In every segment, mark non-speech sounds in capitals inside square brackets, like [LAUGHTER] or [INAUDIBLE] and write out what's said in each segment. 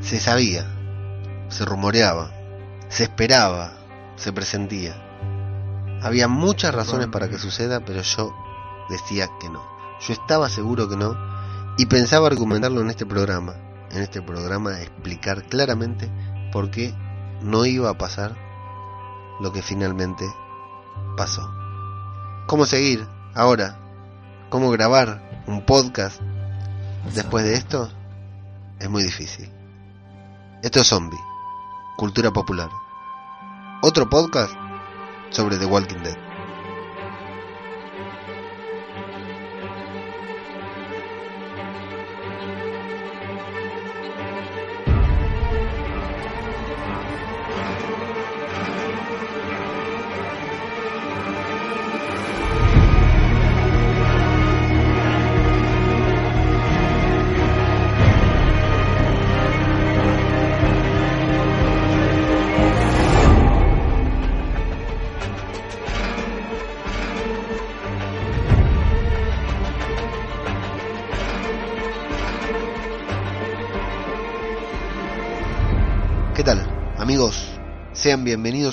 se sabía, se rumoreaba, se esperaba, se presentía. Había muchas razones para que suceda, pero yo decía que no. Yo estaba seguro que no y pensaba argumentarlo en este programa. En este programa explicar claramente por qué no iba a pasar lo que finalmente pasó. ¿Cómo seguir ahora? ¿Cómo grabar un podcast después de esto? Es muy difícil. Esto es Zombie, cultura popular. Otro podcast sobre The Walking Dead.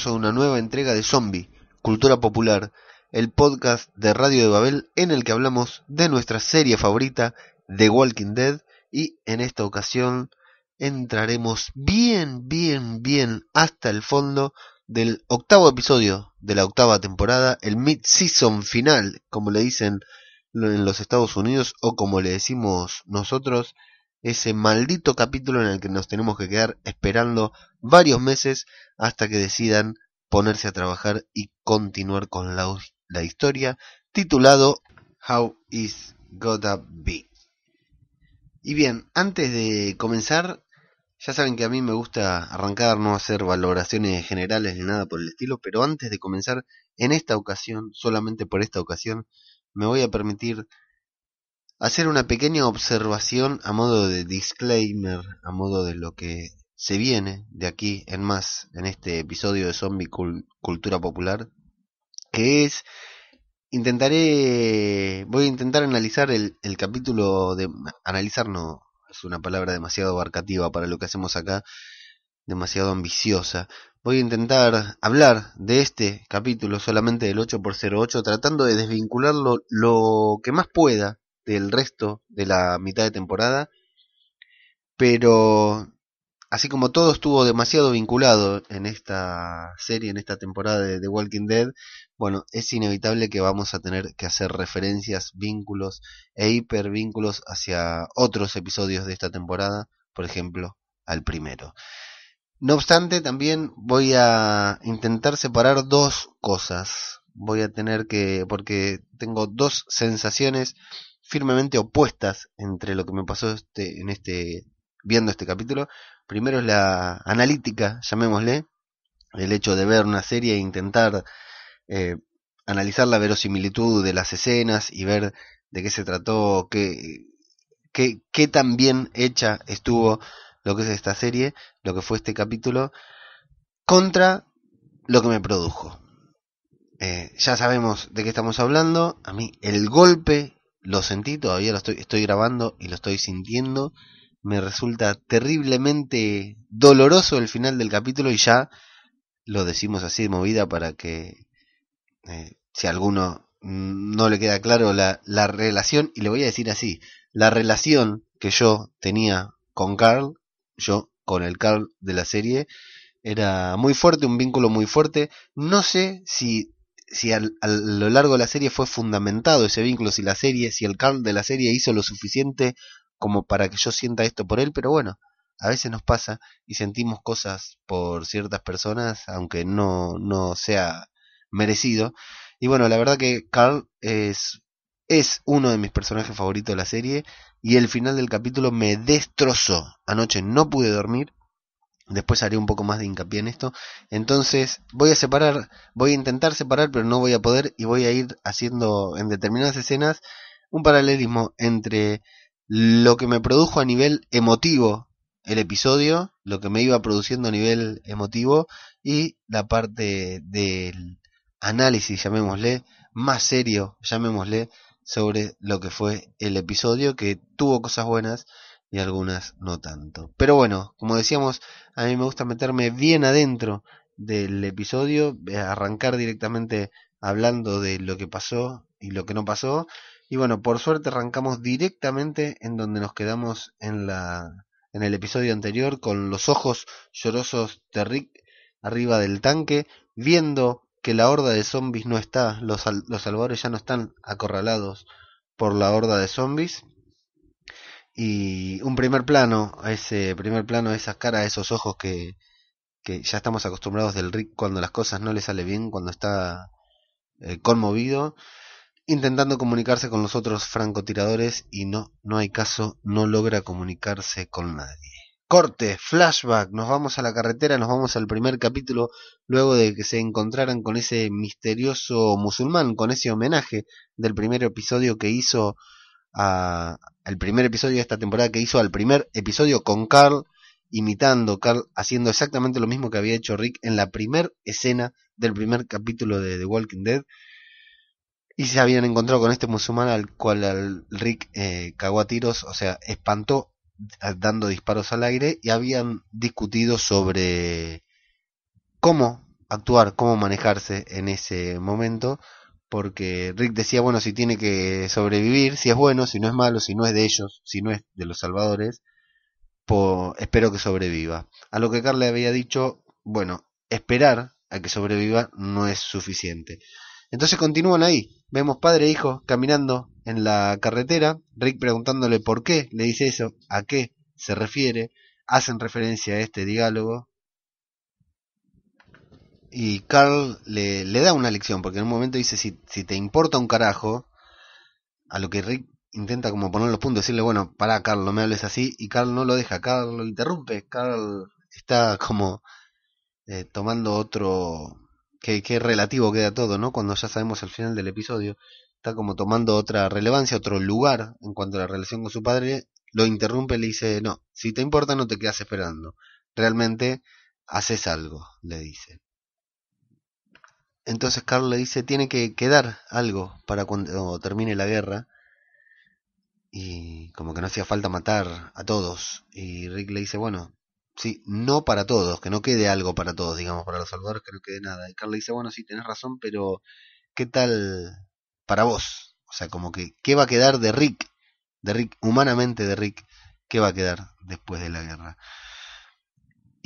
A una nueva entrega de Zombie, Cultura Popular, el podcast de Radio de Babel en el que hablamos de nuestra serie favorita, The Walking Dead, y en esta ocasión entraremos bien, bien, bien hasta el fondo del octavo episodio de la octava temporada, el mid-season final, como le dicen en los Estados Unidos o como le decimos nosotros, ese maldito capítulo en el que nos tenemos que quedar esperando varios meses hasta que decidan ponerse a trabajar y continuar con la, historia titulado How is Gotta Be. Y bien, antes de comenzar, ya saben que a mí me gusta arrancar, no hacer valoraciones generales ni nada por el estilo, pero antes de comenzar, en esta ocasión, solamente por esta ocasión, me voy a permitir hacer una pequeña observación a modo de disclaimer, a modo de lo que se viene de aquí en más en este episodio de Zombie Cultura Popular, que es intentaré voy a intentar analizar el, el capítulo de analizar no es una palabra demasiado abarcativa para lo que hacemos acá demasiado ambiciosa. Voy a intentar hablar de este capítulo solamente del 8x08 tratando de desvincularlo lo que más pueda del resto de la mitad de temporada pero así como todo estuvo demasiado vinculado en esta serie, en esta temporada de The Walking Dead, bueno, es inevitable que vamos a tener que hacer referencias, vínculos e hipervínculos hacia otros episodios de esta temporada, por ejemplo, al primero. No obstante, también voy a intentar separar dos cosas. Voy a tener que, porque tengo dos sensaciones firmemente opuestas entre lo que me pasó este, en este viendo este capítulo. Primero es la analítica, llamémosle, el hecho de ver una serie e intentar eh, analizar la verosimilitud de las escenas y ver de qué se trató, qué, qué, qué tan bien hecha estuvo lo que es esta serie, lo que fue este capítulo, contra lo que me produjo. Eh, ya sabemos de qué estamos hablando. A mí el golpe lo sentí, todavía lo estoy, grabando y lo estoy sintiendo me resulta terriblemente doloroso el final del capítulo y ya lo decimos así de movida para que eh, si a alguno no le queda claro la, la relación, y le voy a decir así, la relación que yo tenía con Carl, yo con el Carl de la serie, era muy fuerte, un vínculo muy fuerte. No sé si, si a lo largo de la serie fue fundamentado ese vínculo, si la serie, si el Carl de la serie hizo lo suficiente como para que yo sienta esto por él, pero bueno, a veces nos pasa y sentimos cosas por ciertas personas, aunque no, no sea merecido. Y bueno, la verdad que Carl es, es uno de mis personajes favoritos de la serie y el final del capítulo me destrozó. Anoche no pude dormir. Después haré un poco más de hincapié en esto. Entonces voy a separar, voy a intentar separar, pero no voy a poder y voy a ir haciendo en determinadas escenas un paralelismo entre lo que me produjo a nivel emotivo el episodio, lo que me iba produciendo a nivel emotivo y la parte del análisis, llamémosle, más serio, llamémosle, sobre lo que fue el episodio, que tuvo cosas buenas y algunas no tanto. Pero bueno, como decíamos, a mí me gusta meterme bien adentro del episodio, eh, arrancar directamente hablando de lo que pasó y lo que no pasó. Y bueno, por suerte arrancamos directamente en donde nos quedamos en la en el episodio anterior con los ojos llorosos de Rick arriba del tanque, viendo que la horda de zombies no está, los, los salvadores ya no están acorralados por la horda de zombies. Y un primer plano, ese primer plano, esas caras, esos ojos que, que ya estamos acostumbrados del Rick cuando las cosas no le sale bien, cuando está eh, conmovido, intentando comunicarse con los otros francotiradores y no, no hay caso, no logra comunicarse con nadie. Corte, flashback, nos vamos a la carretera, nos vamos al primer capítulo, luego de que se encontraran con ese misterioso musulmán, con ese homenaje del primer episodio que hizo a, el primer episodio de esta temporada que hizo al primer episodio con Carl, imitando Carl, haciendo exactamente lo mismo que había hecho Rick en la primera escena del primer capítulo de The Walking Dead. Y se habían encontrado con este musulmán al cual al Rick eh, cagó a tiros, o sea, espantó dando disparos al aire y habían discutido sobre cómo actuar, cómo manejarse en ese momento, porque Rick decía, bueno, si tiene que sobrevivir, si es bueno, si no es malo, si no es de ellos, si no es de los salvadores, espero que sobreviva. A lo que Carl le había dicho, bueno, esperar a que sobreviva no es suficiente. Entonces continúan ahí. Vemos padre e hijo caminando en la carretera. Rick preguntándole por qué le dice eso, a qué se refiere. Hacen referencia a este diálogo. Y Carl le, da una lección, porque en un momento dice, si, si te importa un carajo, a lo que Rick intenta como poner los puntos, decirle, bueno, para Carl, no me hables así, y Carl no lo deja, Carl lo interrumpe, Carl está como eh, tomando otro, que, que relativo queda todo, ¿no? Cuando ya sabemos el final del episodio, está como tomando otra relevancia, otro lugar en cuanto a la relación con su padre, lo interrumpe le dice, no, si te importa no te quedas esperando, realmente haces algo, le dice. Entonces Carl le dice, tiene que quedar algo para cuando termine la guerra, y como que no hacía falta matar a todos. Y Rick le dice, bueno, sí, no para todos, que no quede algo para todos, digamos, para los salvadores que no quede nada. Y Carl le dice, bueno, sí, tenés razón, pero ¿qué tal para vos? O sea, como que, ¿qué va a quedar de Rick? De Rick, humanamente de Rick, ¿qué va a quedar después de la guerra?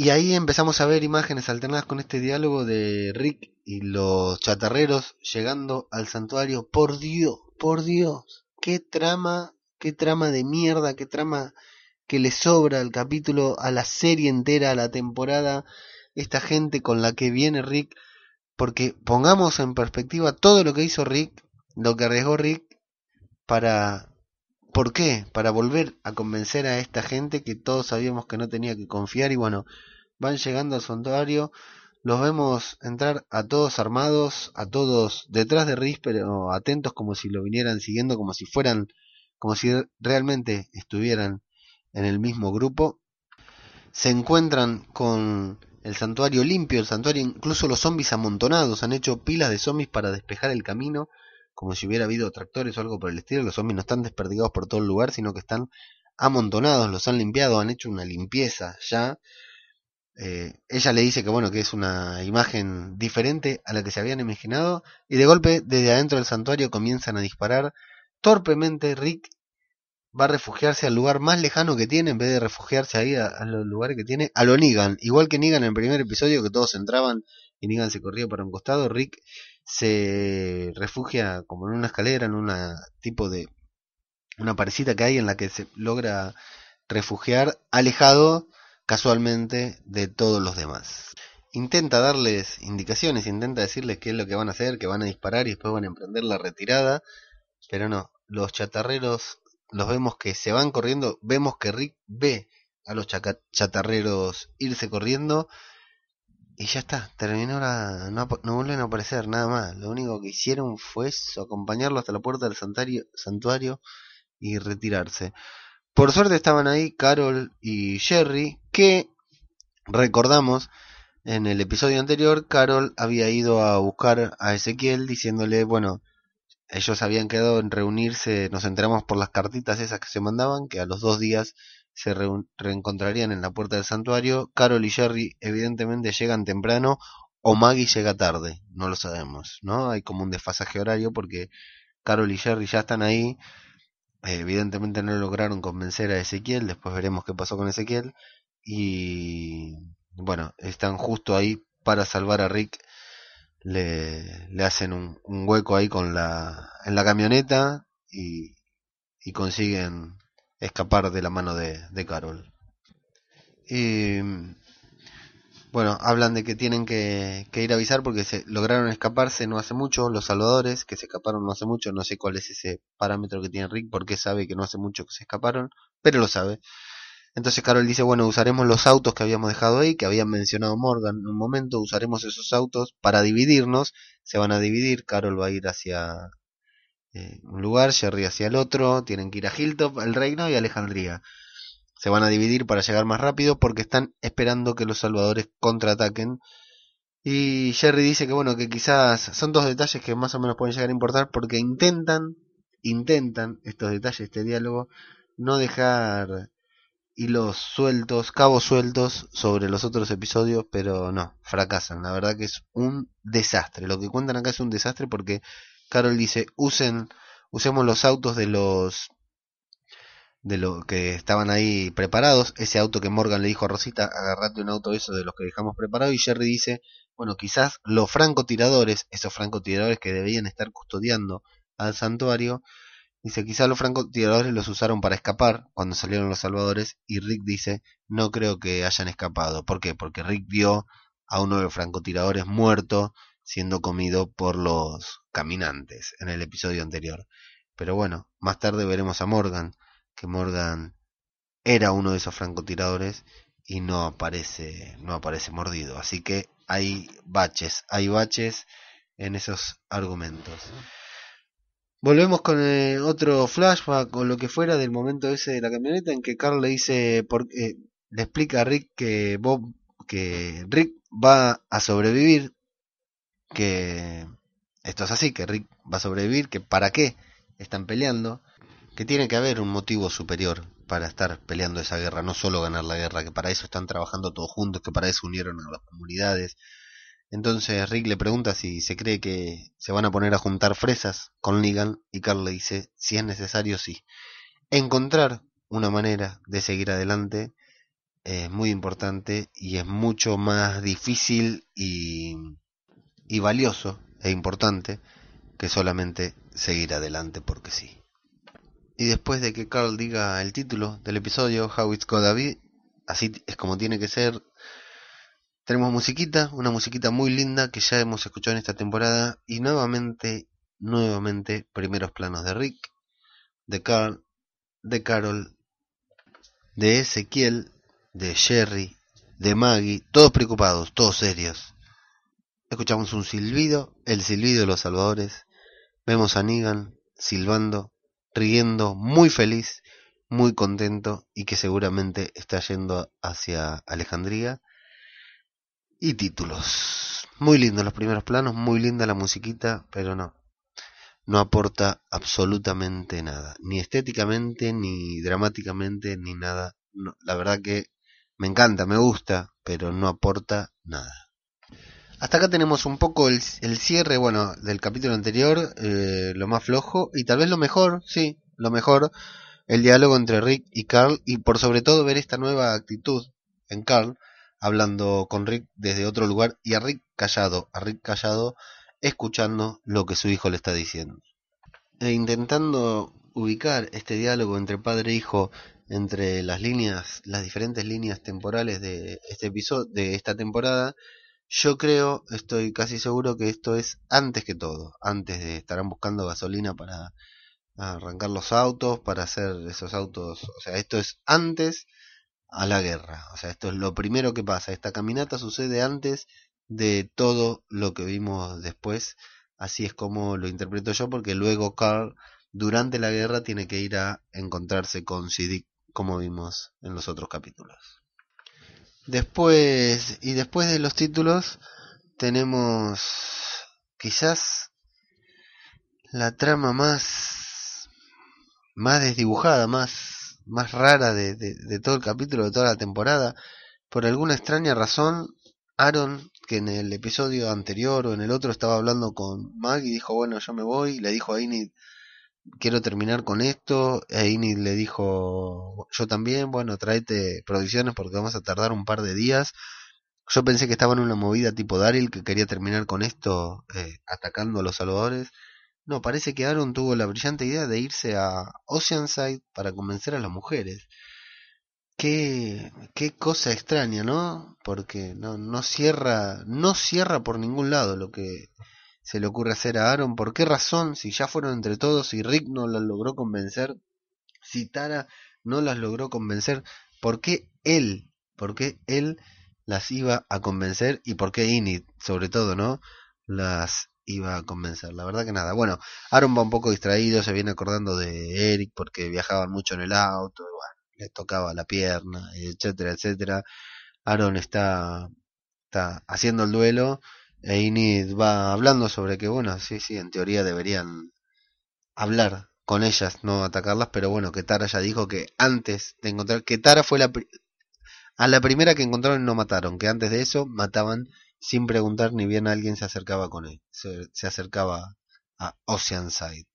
Y ahí empezamos a ver imágenes alternadas con este diálogo de Rick y los chatarreros llegando al santuario. Por Dios, por Dios, qué trama qué trama de mierda, qué trama que le sobra al capítulo, a la serie entera, a la temporada, esta gente con la que viene Rick, porque pongamos en perspectiva todo lo que hizo Rick, lo que arriesgó Rick para... ¿Por qué? Para volver a convencer a esta gente que todos sabíamos que no tenía que confiar y bueno, van llegando al santuario, los vemos entrar a todos armados, a todos detrás de Rick, pero atentos como si lo vinieran siguiendo, como si fueran como si realmente estuvieran en el mismo grupo. Se encuentran con el santuario limpio, el santuario, incluso los zombies amontonados, han hecho pilas de zombies para despejar el camino, como si hubiera habido tractores o algo por el estilo. Los zombies no están desperdigados por todo el lugar, sino que están amontonados, los han limpiado, han hecho una limpieza ya. Eh, ella le dice que bueno, que es una imagen diferente a la que se habían imaginado, y de golpe desde adentro del santuario comienzan a disparar Torpemente Rick va a refugiarse al lugar más lejano que tiene en vez de refugiarse ahí a, los lugares que tiene, a lo Negan. Igual que Negan en el primer episodio que todos entraban y Negan se corría para un costado, Rick se refugia como en una escalera, en una tipo de una parecita que hay en la que se logra refugiar alejado casualmente de todos los demás. Intenta darles indicaciones, intenta decirles qué es lo que van a hacer, que van a disparar y después van a emprender la retirada pero no, los chatarreros los vemos que se van corriendo, vemos que Rick ve a los chatarreros irse corriendo y ya está, terminó la, no, no, vuelven a aparecer nada más, lo único que hicieron fue acompañarlo hasta la puerta del santuario y retirarse. Por suerte estaban ahí Carol y Jerry, que recordamos en el episodio anterior, Carol había ido a buscar a Ezequiel diciéndole, bueno, ellos habían quedado en reunirse, nos enteramos por las cartitas esas que se mandaban, que a los dos días se reencontrarían en la puerta del santuario. Carol y Jerry evidentemente llegan temprano o Maggie llega tarde, no lo sabemos, ¿no? Hay como un desfasaje horario porque Carol y Jerry ya están ahí. Evidentemente no lograron convencer a Ezequiel, después veremos qué pasó con Ezequiel. Y bueno, están justo ahí para salvar a Rick. Le, le hacen un, hueco ahí con la, en la camioneta y, y consiguen escapar de la mano de, de Carol. Y bueno, hablan de que tienen que, ir a avisar porque se lograron escaparse no hace mucho, los salvadores que se escaparon no hace mucho, no sé cuál es ese parámetro que tiene Rick, porque sabe que no hace mucho que se escaparon, pero lo sabe. Entonces Carol dice, bueno, usaremos los autos que habíamos dejado ahí, que habían mencionado Morgan en un momento, usaremos esos autos para dividirnos, se van a dividir, Carol va a ir hacia eh, un lugar, Jerry hacia el otro, tienen que ir a Hilltop, el reino y Alejandría se van a dividir para llegar más rápido porque están esperando que los salvadores contraataquen. Y Jerry dice que bueno, que quizás son dos detalles que más o menos pueden llegar a importar porque intentan, intentan estos detalles, este diálogo, no dejar hilos sueltos, cabos sueltos sobre los otros episodios, pero no, fracasan. La verdad que es un desastre. Lo que cuentan acá es un desastre porque Carol dice, usen, usemos los autos de los de lo que estaban ahí preparados, ese auto que Morgan le dijo a Rosita, agarrate un auto eso de los que dejamos preparados, y Jerry dice, bueno, quizás los francotiradores, esos francotiradores que debían estar custodiando al santuario, dice, quizás los francotiradores los usaron para escapar cuando salieron los salvadores, y Rick dice, no creo que hayan escapado. ¿Por qué? Porque Rick vio a uno de los francotiradores muerto siendo comido por los caminantes en el episodio anterior. Pero bueno, más tarde veremos a Morgan que Morgan era uno de esos francotiradores y no aparece, no aparece mordido. Así que hay baches, hay baches en esos argumentos. Volvemos con eh, otro flashback o lo que fuera del momento ese de la camioneta en que Carl le dice, porque le explica a Rick que Bob, que Rick va a sobrevivir, que esto es así, que Rick va a sobrevivir, que para qué están peleando que tiene que haber un motivo superior para estar peleando esa guerra, no solo ganar la guerra, que para eso están trabajando todos juntos, que para eso unieron a las comunidades. Entonces Rick le pregunta si se cree que se van a poner a juntar fresas con Negan y Carl le dice, si es necesario, sí. Encontrar una manera de seguir adelante es muy importante y es mucho más difícil y, y valioso e importante que solamente seguir adelante porque sí. Y después de que Carl diga el título del episodio, How It's Gotta Be, así es como tiene que ser, tenemos musiquita, una musiquita muy linda que ya hemos escuchado en esta temporada. Y nuevamente, nuevamente, primeros planos de Rick, de Carl, de Carol, de Ezequiel, de Jerry, de Maggie, todos preocupados, todos serios. Escuchamos un silbido, el silbido de los salvadores. Vemos a Negan silbando riendo, muy feliz, muy contento y que seguramente está yendo hacia Alejandría. Y títulos. Muy lindos los primeros planos, muy linda la musiquita, pero no. No aporta absolutamente nada. Ni estéticamente, ni dramáticamente, ni nada. la verdad que me encanta, me gusta, pero no aporta nada. Hasta acá tenemos un poco el, cierre, bueno, del capítulo anterior, eh, lo más flojo y tal vez lo mejor, sí, lo mejor, el diálogo entre Rick y Carl y por sobre todo ver esta nueva actitud en Carl, hablando con Rick desde otro lugar y a Rick callado, a Rick callado, escuchando lo que su hijo le está diciendo. E intentando ubicar este diálogo entre padre e hijo entre las líneas, las diferentes líneas temporales de este episodio, de esta temporada, yo creo, estoy casi seguro que esto es antes que todo, antes de estarán buscando gasolina para arrancar los autos, para hacer esos autos, o sea, esto es antes a la guerra, o sea, esto es lo primero que pasa, esta caminata sucede antes de todo lo que vimos después, así es como lo interpreto yo, porque luego Carl durante la guerra tiene que ir a encontrarse con Siddiq, como vimos en los otros capítulos. Después, y después de los títulos, tenemos quizás la trama más, más desdibujada, más, más rara de, de, todo el capítulo, de toda la temporada. Por alguna extraña razón, Aaron, que en el episodio anterior o en el otro estaba hablando con Mag y dijo, bueno, yo me voy, le dijo a Inid, quiero terminar con esto, e Inid le dijo, yo también, bueno, tráete provisiones porque vamos a tardar un par de días. Yo pensé que estaba en una movida tipo Daryl que quería terminar con esto eh, atacando a los salvadores. No, parece que Aaron tuvo la brillante idea de irse a Oceanside para convencer a las mujeres. Qué, qué cosa extraña, ¿no? Porque no, no cierra, no cierra por ningún lado lo que se le ocurre hacer a Aaron. ¿Por qué razón? Si ya fueron entre todos y Rick no las logró convencer, si Tara no las logró convencer, ¿por qué él, por qué él las iba a convencer y por qué Inid, sobre todo, ¿no? Las iba a convencer. La verdad que nada. Bueno, Aaron va un poco distraído, se viene acordando de Eric porque viajaban mucho en el auto, bueno, le tocaba la pierna, etcétera, etcétera. Aaron está, está haciendo el duelo e va hablando sobre que, bueno, sí, sí, en teoría deberían hablar con ellas, no atacarlas, pero bueno, que Tara ya dijo que antes de encontrar, que Tara fue la, a la primera que encontraron no mataron, que antes de eso mataban sin preguntar ni bien alguien se acercaba con él, se, acercaba a Oceanside.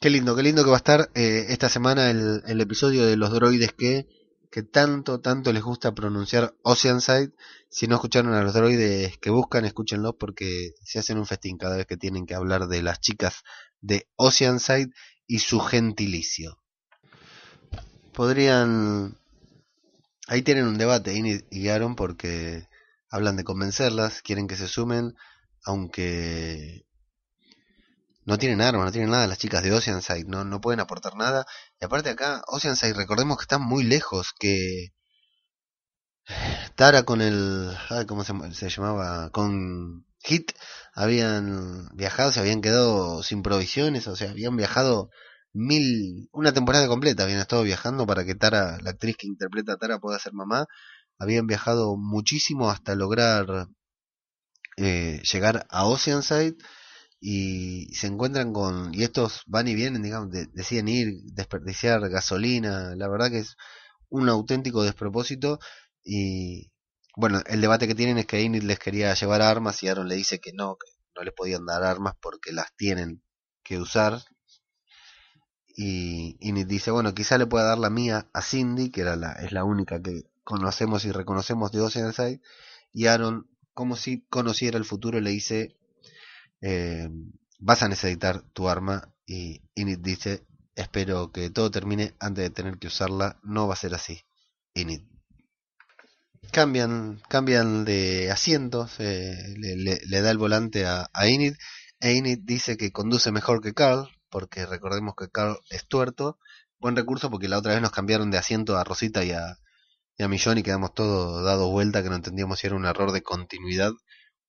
Qué lindo, qué lindo que va a estar eh, esta semana el, el, episodio de los droides que, que tanto, tanto les gusta pronunciar Oceanside. Si no escucharon a los droides que buscan, escúchenlos porque se hacen un festín cada vez que tienen que hablar de las chicas de Oceanside y su gentilicio. Podrían... Ahí tienen un debate, Inid y Aaron, porque hablan de convencerlas, quieren que se sumen, aunque no tienen armas, no tienen nada las chicas de Oceanside, no, no pueden aportar nada. Y aparte acá, Oceanside, recordemos que están muy lejos, que Tara con el, ¿cómo se, se llamaba? Con Hit habían viajado, se habían quedado sin provisiones, o sea, habían viajado mil, una temporada completa habían estado viajando para que Tara, la actriz que interpreta a Tara, pueda ser mamá habían viajado muchísimo hasta lograr eh, llegar a Oceanside y se encuentran con y estos van y vienen digamos deciden ir desperdiciar gasolina la verdad que es un auténtico despropósito y bueno el debate que tienen es que Enid les quería llevar armas y Aaron le dice que no que no les podían dar armas porque las tienen que usar y Enid dice bueno quizá le pueda dar la mía a Cindy que era la es la única que conocemos y reconocemos de Oceanside, y Aaron, como si conociera el futuro, le dice, eh, vas a necesitar tu arma, y Init dice, espero que todo termine antes de tener que usarla, no va a ser así, Init. Cambian, cambian de asiento, le, da el volante a, a Init, e Init dice que conduce mejor que Carl, porque recordemos que Carl es tuerto, buen recurso porque la otra vez nos cambiaron de asiento a Rosita y a, y a Millón y quedamos todos dados vuelta que no entendíamos si era un error de continuidad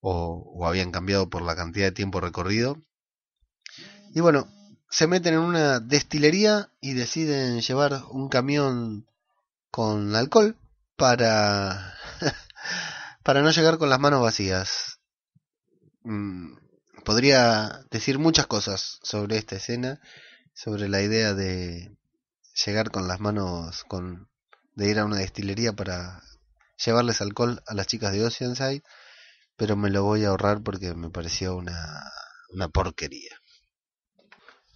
o, habían cambiado por la cantidad de tiempo recorrido. Y bueno, se meten en una destilería y deciden llevar un camión con alcohol para [LAUGHS] para no llegar con las manos vacías. Mm, podría decir muchas cosas sobre esta escena, sobre la idea de llegar con las manos con de ir a una destilería para llevarles alcohol a las chicas de Oceanside, pero me lo voy a ahorrar porque me pareció una, una porquería.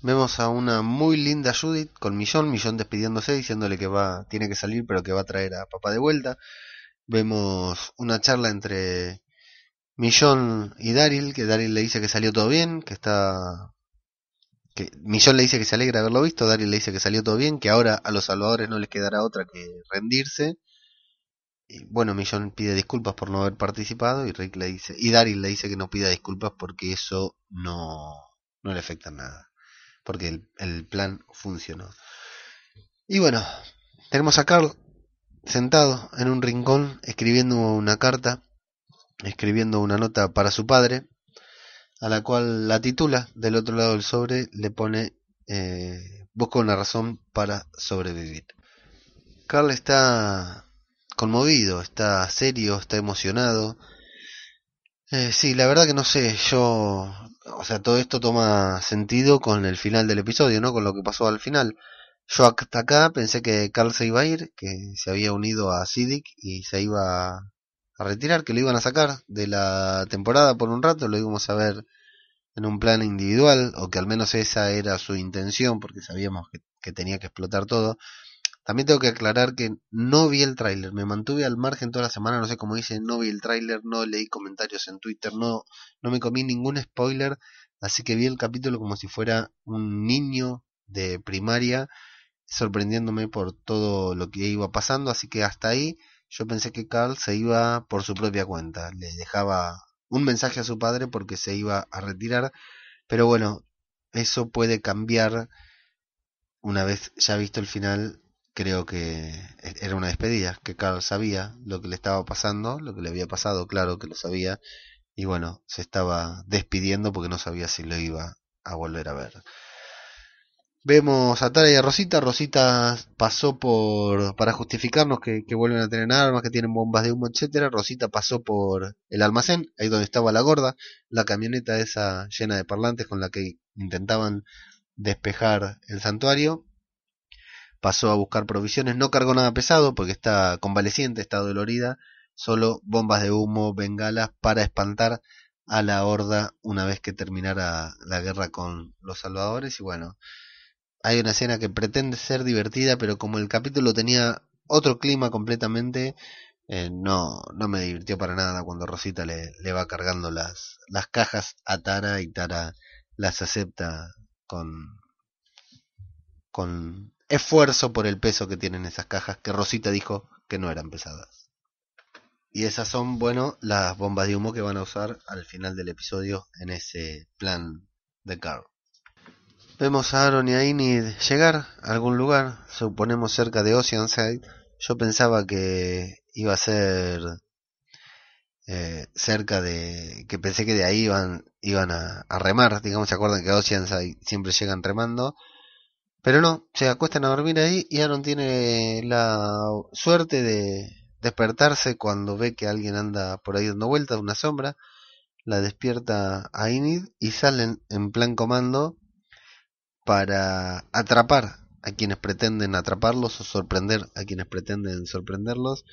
Vemos a una muy linda Judith con Millón, Millón despidiéndose, diciéndole que va, tiene que salir, pero que va a traer a papá de vuelta. Vemos una charla entre Millón y Daryl, que Daryl le dice que salió todo bien, que está que Millón le dice que se alegra haberlo visto, Daryl le dice que salió todo bien, que ahora a los salvadores no les quedará otra que rendirse. Bueno, Millón pide disculpas por no haber participado y Rick le dice, y Daryl le dice que no pida disculpas porque eso no, no le afecta nada, porque el, el plan funcionó. Y bueno, tenemos a Carl sentado en un rincón escribiendo una carta, escribiendo una nota para su padre, a la cual la titula del otro lado del sobre le pone eh, busca una razón para sobrevivir. Carl está conmovido, está serio, está emocionado. Eh, sí, la verdad que no sé, yo, o sea, todo esto toma sentido con el final del episodio, ¿no? Con lo que pasó al final. Yo hasta acá pensé que Carl se iba a ir, que se había unido a Siddiq y se iba a retirar, que lo iban a sacar de la temporada por un rato, lo íbamos a ver en un plan individual, o que al menos esa era su intención, porque sabíamos que tenía que explotar todo. También tengo que aclarar que no vi el tráiler, me mantuve al margen toda la semana, no sé cómo dice, no vi el tráiler, no leí comentarios en Twitter, no, no me comí ningún spoiler, así que vi el capítulo como si fuera un niño de primaria, sorprendiéndome por todo lo que iba pasando, así que hasta ahí yo pensé que Carl se iba por su propia cuenta, le dejaba un mensaje a su padre porque se iba a retirar, pero bueno, eso puede cambiar una vez ya visto el final creo que era una despedida, que Carl sabía lo que le estaba pasando, lo que le había pasado, claro que lo sabía, y bueno, se estaba despidiendo porque no sabía si lo iba a volver a ver. Vemos a Tara y a Rosita. Rosita pasó por para justificarnos que, que, vuelven a tener armas, que tienen bombas de humo, etcétera. Rosita pasó por el almacén, ahí donde estaba la gorda, la camioneta esa llena de parlantes con la que intentaban despejar el santuario pasó a buscar provisiones, no cargó nada pesado porque está convaleciente, está dolorida, solo bombas de humo, bengalas para espantar a la horda una vez que terminara la guerra con los salvadores. Y bueno, hay una escena que pretende ser divertida, pero como el capítulo tenía otro clima completamente, eh, no, no me divirtió para nada cuando Rosita le, le va cargando las, las cajas a Tara y Tara las acepta con, con esfuerzo por el peso que tienen esas cajas, que Rosita dijo que no eran pesadas. Y esas son, bueno, las bombas de humo que van a usar al final del episodio en ese plan de Carl. Vemos a Aaron y a Enid llegar a algún lugar, suponemos cerca de Oceanside. Yo pensaba que iba a ser eh, cerca de... que pensé que de ahí iban, iban a, a remar, digamos, se acuerdan que a Oceanside siempre llegan remando pero no, se acuestan a dormir ahí y Aaron tiene la suerte de despertarse cuando ve que alguien anda por ahí dando vueltas, una sombra, la despierta a Inid y salen en plan comando para atrapar a quienes pretenden atraparlos o sorprender a quienes pretenden sorprenderlos.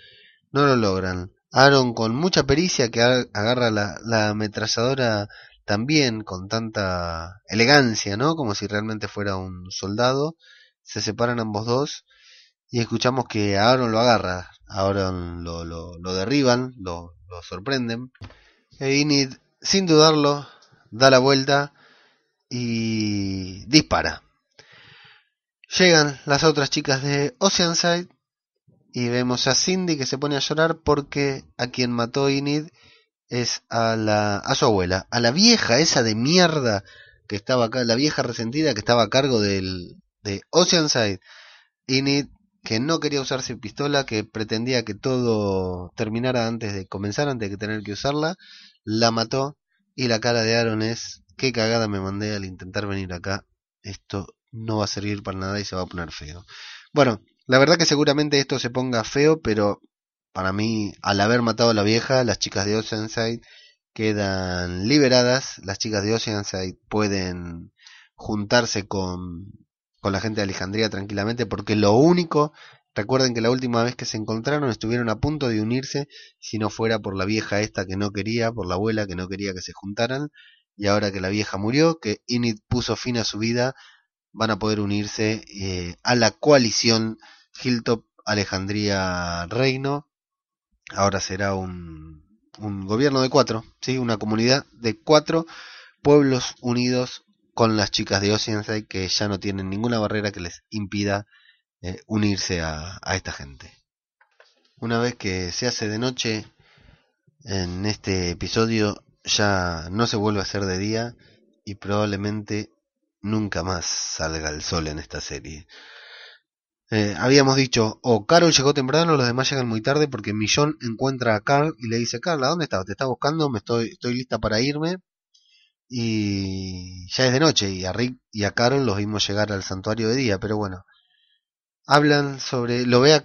No lo logran. Aaron con mucha pericia que agarra la, la ametralladora también con tanta elegancia, ¿no? Como si realmente fuera un soldado. Se separan ambos dos y escuchamos que Aaron lo agarra, Aaron lo, lo, lo derriban, lo, lo, sorprenden. E Inid, sin dudarlo, da la vuelta y dispara. Llegan las otras chicas de Oceanside y vemos a Cindy que se pone a llorar porque a quien mató Inid es a la a su abuela, a la vieja esa de mierda que estaba acá, la vieja resentida que estaba a cargo del de Oceanside, Inid que no quería usar su pistola, que pretendía que todo terminara antes de comenzar, antes de tener que usarla, la mató y la cara de Aaron es qué cagada me mandé al intentar venir acá, esto no va a servir para nada y se va a poner feo. Bueno, la verdad que seguramente esto se ponga feo, pero para mí, al haber matado a la vieja, las chicas de Oceanside quedan liberadas. Las chicas de Oceanside pueden juntarse con, con la gente de Alejandría tranquilamente porque lo único, recuerden que la última vez que se encontraron estuvieron a punto de unirse si no fuera por la vieja esta que no quería, por la abuela que no quería que se juntaran. Y ahora que la vieja murió, que Inid puso fin a su vida, van a poder unirse eh, a la coalición Hilltop Alejandría Reino ahora será un, gobierno de cuatro, ¿sí? una comunidad de cuatro pueblos unidos con las chicas de Oceanside que ya no tienen ninguna barrera que les impida eh, unirse a esta gente. Una vez que se hace de noche, en este episodio ya no se vuelve a hacer de día y probablemente nunca más salga el sol en esta serie. Eh, habíamos dicho, o Carol llegó temprano, los demás llegan muy tarde porque Millón encuentra a Carl y le dice, Carla, ¿dónde estás? Te está buscando, me estoy, estoy lista para irme. Y ya es de noche y a Rick y a Carol los vimos llegar al santuario de día, pero bueno. Hablan sobre, lo ve a,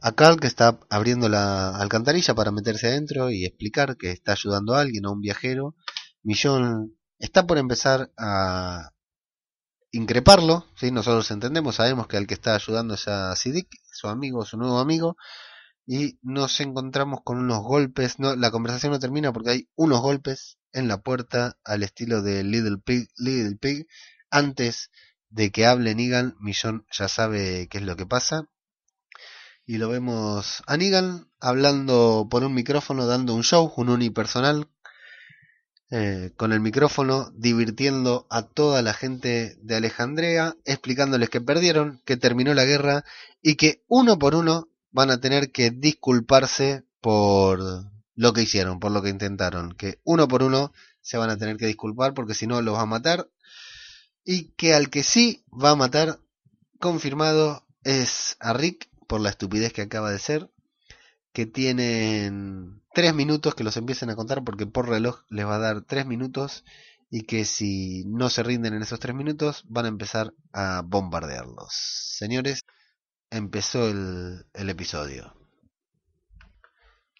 a, Carl que está abriendo la alcantarilla para meterse adentro y explicar que está ayudando a alguien, a un viajero. Millón está por empezar a increparlo, ¿sí? nosotros entendemos, sabemos que al que está ayudando es a Siddiq, su amigo, su nuevo amigo, y nos encontramos con unos golpes, no, la conversación no termina porque hay unos golpes en la puerta al estilo de Little Pig, Little Pig, antes de que hable Negan, Millón ya sabe qué es lo que pasa, y lo vemos a Negan hablando por un micrófono, dando un show, un unipersonal, eh, con el micrófono, divirtiendo a toda la gente de Alejandría, explicándoles que perdieron, que terminó la guerra y que uno por uno van a tener que disculparse por lo que hicieron, por lo que intentaron, que uno por uno se van a tener que disculpar porque si no los va a matar y que al que sí va a matar confirmado es a Rick por la estupidez que acaba de ser, que tienen tres minutos que los empiecen a contar porque por reloj les va a dar tres minutos y que si no se rinden en esos tres minutos van a empezar a bombardearlos. Señores, empezó el, episodio.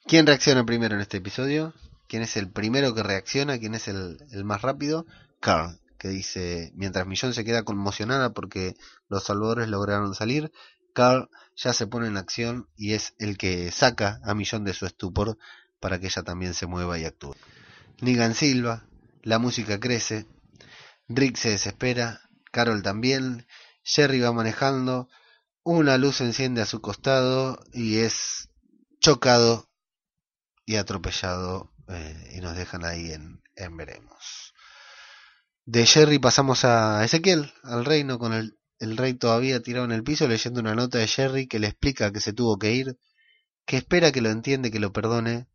¿Quién reacciona primero en este episodio? ¿Quién es el primero que reacciona? ¿Quién es el, el más rápido? Carl, que dice, mientras Millón se queda conmocionada porque los salvadores lograron salir, Carl ya se pone en acción y es el que saca a Millón de su estupor para que ella también se mueva y actúe. Nigan Silva, la música crece, Rick se desespera, Carol también, Jerry va manejando, una luz enciende a su costado y es chocado y atropellado eh, y nos dejan ahí en, en veremos. De Jerry pasamos a Ezequiel, al reino, con el, el rey todavía tirado en el piso leyendo una nota de Jerry que le explica que se tuvo que ir, que espera que lo entiende, que lo perdone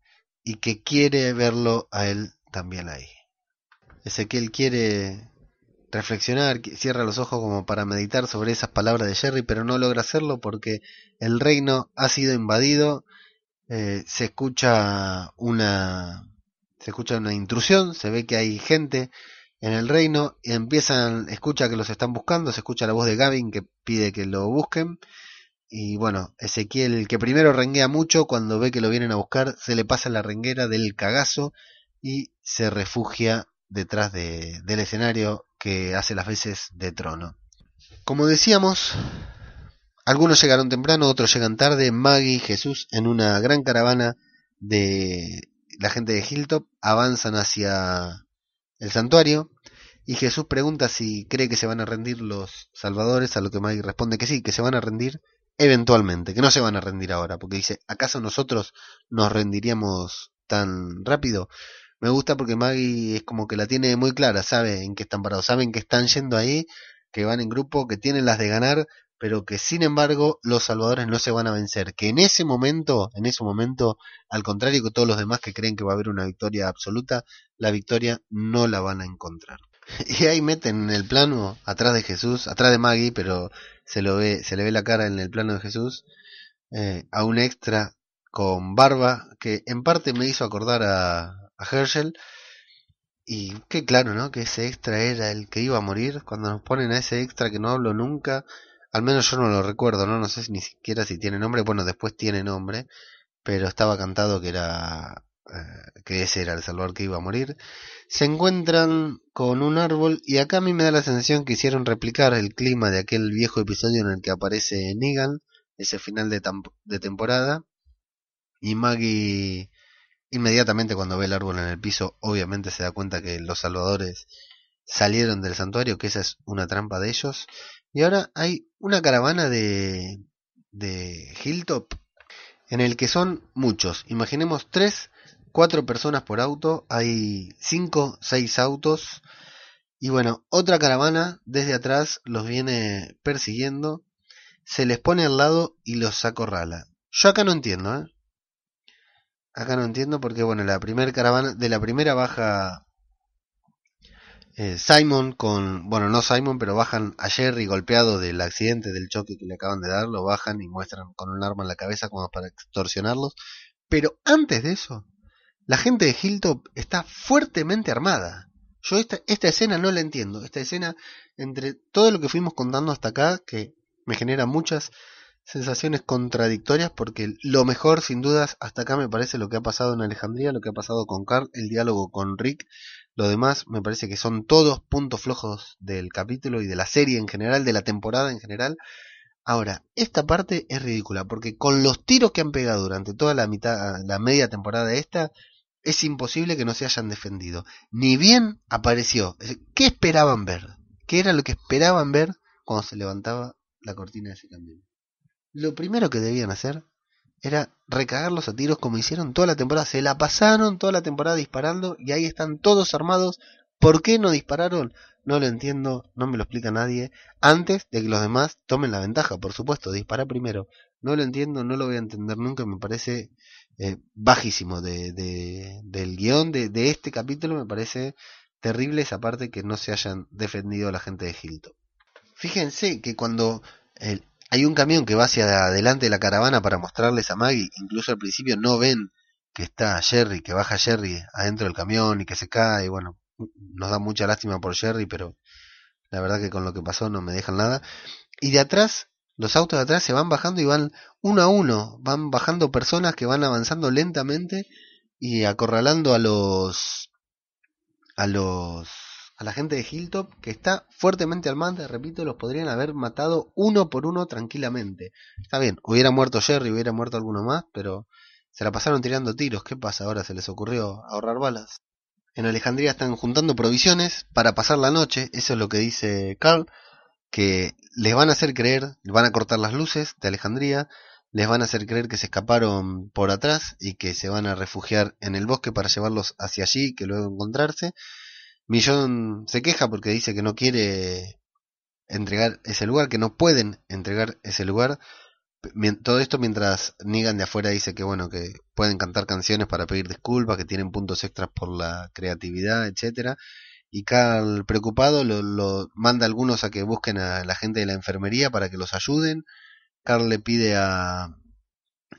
y que quiere verlo a él también ahí. Ezequiel quiere reflexionar, cierra los ojos como para meditar sobre esas palabras de Jerry, pero no logra hacerlo porque el reino ha sido invadido, eh, se escucha una se escucha una intrusión, se ve que hay gente en el reino, empiezan, escucha que los están buscando, se escucha la voz de Gavin que pide que lo busquen, y bueno, Ezequiel que primero renguea mucho, cuando ve que lo vienen a buscar, se le pasa la renguera del cagazo y se refugia detrás de, del escenario que hace las veces de trono. Como decíamos, algunos llegaron temprano, otros llegan tarde. Maggie y Jesús en una gran caravana de la gente de Hilltop avanzan hacia el santuario y Jesús pregunta si cree que se van a rendir los salvadores, a lo que Maggie responde que sí, que se van a rendir eventualmente, que no se van a rendir ahora, porque dice, ¿acaso nosotros nos rendiríamos tan rápido? me gusta porque Maggie es como que la tiene muy clara, sabe en qué están parados, saben que están yendo ahí, que van en grupo, que tienen las de ganar, pero que sin embargo los salvadores no se van a vencer, que en ese momento, en ese momento, al contrario que todos los demás que creen que va a haber una victoria absoluta, la victoria no la van a encontrar. [LAUGHS] Y ahí meten en el plano, atrás de Jesús, atrás de Maggie, pero se lo ve, se le ve la cara en el plano de Jesús, eh, a un extra con barba que en parte me hizo acordar a, a Herschel. Y qué claro, ¿no? Que ese extra era el que iba a morir. Cuando nos ponen a ese extra que no hablo nunca, al menos yo no lo recuerdo, ¿no? No sé ni siquiera si tiene nombre. Bueno, después tiene nombre, pero estaba cantado que era eh, que ese era el Salvador que iba a morir. Se encuentran con un árbol y acá a mí me da la sensación que hicieron replicar el clima de aquel viejo episodio en el que aparece Negan, ese final de, de temporada. Y Maggie Inmediatamente cuando ve el árbol en el piso, obviamente se da cuenta que los salvadores salieron del santuario, que esa es una trampa de ellos. Y ahora hay una caravana de, de Hilltop en el que son muchos. Imaginemos tres, cuatro personas por auto, hay cinco, seis autos. Y bueno, otra caravana desde atrás los viene persiguiendo, se les pone al lado y los acorrala. Yo acá no entiendo, ¿eh? Acá no entiendo porque, bueno, la primera caravana, de la primera baja eh, Simon con, bueno, no Simon, pero bajan a Jerry golpeado del accidente, del choque que le acaban de dar, lo bajan y muestran con un arma en la cabeza como para extorsionarlos. Pero antes de eso, la gente de Hilltop está fuertemente armada. Yo esta, esta escena no la entiendo. Esta escena, entre todo lo que fuimos contando hasta acá, que me genera muchas sensaciones contradictorias porque lo mejor, sin dudas, hasta acá me parece lo que ha pasado en Alejandría, lo que ha pasado con Carl, el diálogo con Rick, Lo demás me parece que son todos puntos flojos del capítulo y de la serie en general, de la temporada en general. Ahora, esta parte es ridícula porque con los tiros que han pegado durante toda la mitad, la media temporada esta, es imposible que no se hayan defendido. Ni bien apareció. ¿Qué esperaban ver? ¿Qué era lo que esperaban ver cuando se levantaba la cortina de ese cambio? Lo primero que debían hacer era recagarlos a tiros como hicieron toda la temporada. Se la pasaron toda la temporada disparando y ahí están todos armados. ¿Por qué no dispararon? No lo entiendo, no me lo explica nadie. Antes de que los demás tomen la ventaja, por supuesto, dispara primero. No lo entiendo, no lo voy a entender nunca, me parece eh, bajísimo de, del guion de, de, este capítulo, me parece terrible esa parte que no se hayan defendido a la gente de Hilton. Fíjense que cuando el, hay un camión que va hacia adelante de la caravana para mostrarles a Maggie, incluso al principio no ven que está Jerry, que baja Jerry adentro del camión y que se cae, bueno, nos da mucha lástima por Jerry, pero la verdad que con lo que pasó no me dejan nada. Y de atrás los autos de atrás se van bajando y van uno a uno, van bajando personas que van avanzando lentamente y acorralando a los a los a la gente de Hilltop que está fuertemente armada, repito, los podrían haber matado uno por uno tranquilamente. Está bien, hubiera muerto Jerry, hubiera muerto alguno más, pero se la pasaron tirando tiros. ¿Qué pasa ahora? ¿Se les ocurrió ahorrar balas? En Alejandría están juntando provisiones para pasar la noche, eso es lo que dice Carl que les van a hacer creer, van a cortar las luces de Alejandría, les van a hacer creer que se escaparon por atrás y que se van a refugiar en el bosque para llevarlos hacia allí, que luego encontrarse. Millón se queja porque dice que no quiere entregar ese lugar, que no pueden entregar ese lugar. Todo esto mientras Negan de afuera dice que bueno, que pueden cantar canciones para pedir disculpas, que tienen puntos extras por la creatividad, etcétera y Carl preocupado lo, manda a algunos a que busquen a la gente de la enfermería para que los ayuden. Carl le pide a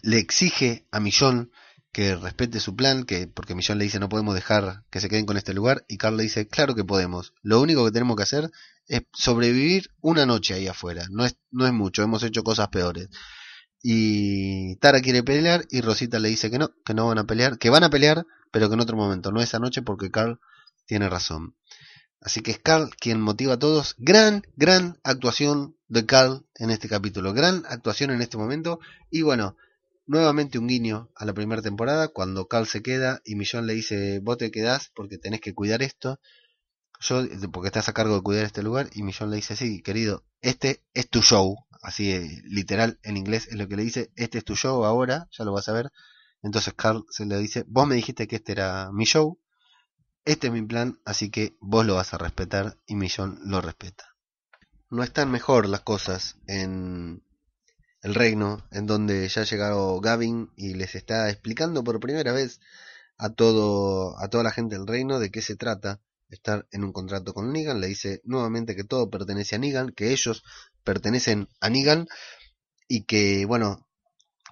le exige a Millón que respete su plan, que porque Millón le dice no podemos dejar que se queden con este lugar y Carl le dice claro que podemos. Lo único que tenemos que hacer es sobrevivir una noche ahí afuera. No es no es mucho, hemos hecho cosas peores. Y Tara quiere pelear y Rosita le dice que no, que no van a pelear, que van a pelear, pero que en otro momento, no esa noche porque Carl tiene razón. Así que es Carl quien motiva a todos. Gran, gran actuación de Carl en este capítulo. Gran actuación en este momento. Y bueno, nuevamente un guiño a la primera temporada cuando Carl se queda y Millón le dice, vos te quedás porque tenés que cuidar esto. Yo, porque estás a cargo de cuidar este lugar. Y Millón le dice, sí, querido, este es tu show. Así literal en inglés es lo que le dice, este es tu show ahora, ya lo vas a ver. Entonces Carl se le dice, vos me dijiste que este era mi show este es mi plan, así que vos lo vas a respetar y Millón lo respeta. No están mejor las cosas en el reino, en donde ya ha llegado Gavin y les está explicando por primera vez a todo a toda la gente del reino de qué se trata estar en un contrato con Negan. Le dice nuevamente que todo pertenece a Negan, que ellos pertenecen a Negan y que, bueno,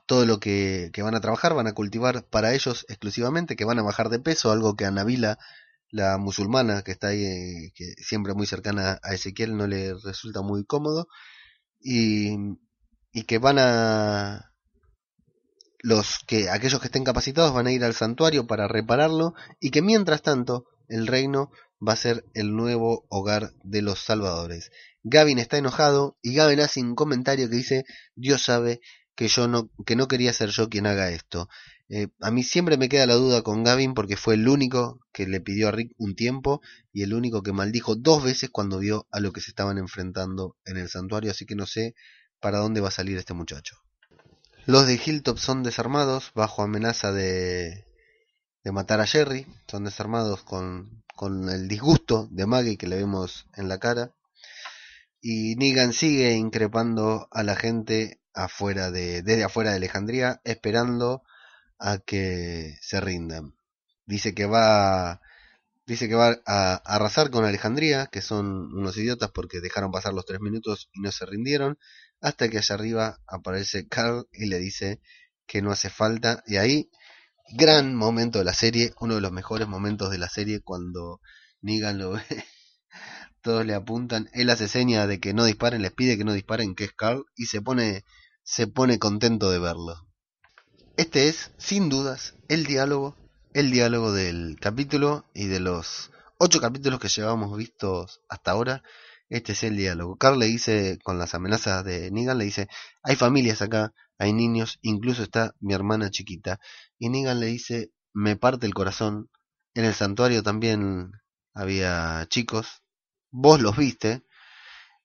todo lo que, que, van a trabajar van a cultivar para ellos exclusivamente, que van a bajar de peso, algo que a Nabila, la musulmana que está ahí, eh, que siempre muy cercana a Ezequiel, no le resulta muy cómodo, y, y que van a los que aquellos que estén capacitados van a ir al santuario para repararlo y que mientras tanto el reino va a ser el nuevo hogar de los salvadores. Gavin está enojado y Gavin hace un comentario que dice Dios sabe que yo no, que no quería ser yo quien haga esto. Eh, a mí siempre me queda la duda con Gavin porque fue el único que le pidió a Rick un tiempo y el único que maldijo dos veces cuando vio a lo que se estaban enfrentando en el santuario, así que no sé para dónde va a salir este muchacho. Los de Hilltop son desarmados bajo amenaza de, de matar a Jerry, son desarmados con, con el disgusto de Maggie que le vemos en la cara. Y Negan sigue increpando a la gente afuera de, desde afuera de Alejandría, esperando a que se rindan. Dice que va, dice que va a, arrasar con Alejandría, que son unos idiotas porque dejaron pasar los tres minutos y no se rindieron, hasta que allá arriba aparece Carl y le dice que no hace falta, y ahí, gran momento de la serie, uno de los mejores momentos de la serie cuando Negan lo ve. [LAUGHS] Todos le apuntan, él hace seña de que no disparen, les pide que no disparen, que es Carl, y se pone se pone contento de verlo. Este es, sin dudas, el diálogo, el diálogo del capítulo y de los ocho capítulos que llevamos vistos hasta ahora, este es el diálogo. Carl le dice, con las amenazas de Negan, le dice, hay familias acá, hay niños, incluso está mi hermana chiquita. Y Negan le dice, me parte el corazón, en el santuario también había chicos, vos los viste,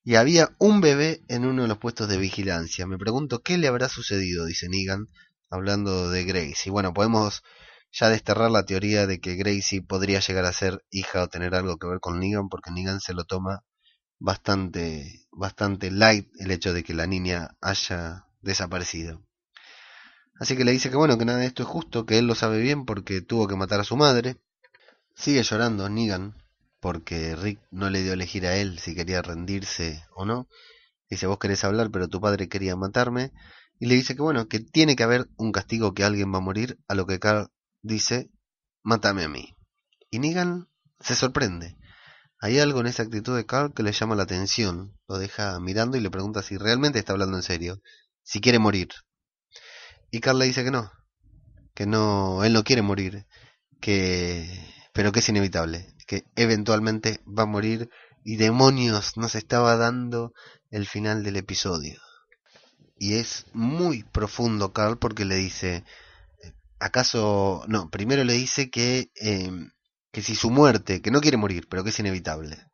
y había un bebé en uno de los puestos de vigilancia. Me pregunto qué le habrá sucedido, dice Negan, hablando de Grace. Y bueno, podemos ya desterrar la teoría de que Gracie podría llegar a ser hija o tener algo que ver con Negan, porque Negan se lo toma bastante, bastante light el hecho de que la niña haya desaparecido. Así que le dice que bueno, que nada de esto es justo, que él lo sabe bien porque tuvo que matar a su madre. Sigue llorando Negan porque Rick no le dio a elegir a él si quería rendirse o no. Dice, vos querés hablar, pero tu padre quería matarme. Y le dice que bueno, que tiene que haber un castigo que alguien va a morir, a lo que Carl dice, mátame a mí. Y Negan se sorprende. Hay algo en esa actitud de Carl que le llama la atención. Lo deja mirando y le pregunta si realmente está hablando en serio. Si quiere morir. Y Carl le dice que no. Que no, él no quiere morir. Que, pero que es inevitable. Que eventualmente va a morir. Y demonios nos estaba dando el final del episodio. Y es muy profundo Carl porque le dice, ¿acaso? No, primero le dice que em, que si su muerte, que no quiere morir, pero que es inevitable,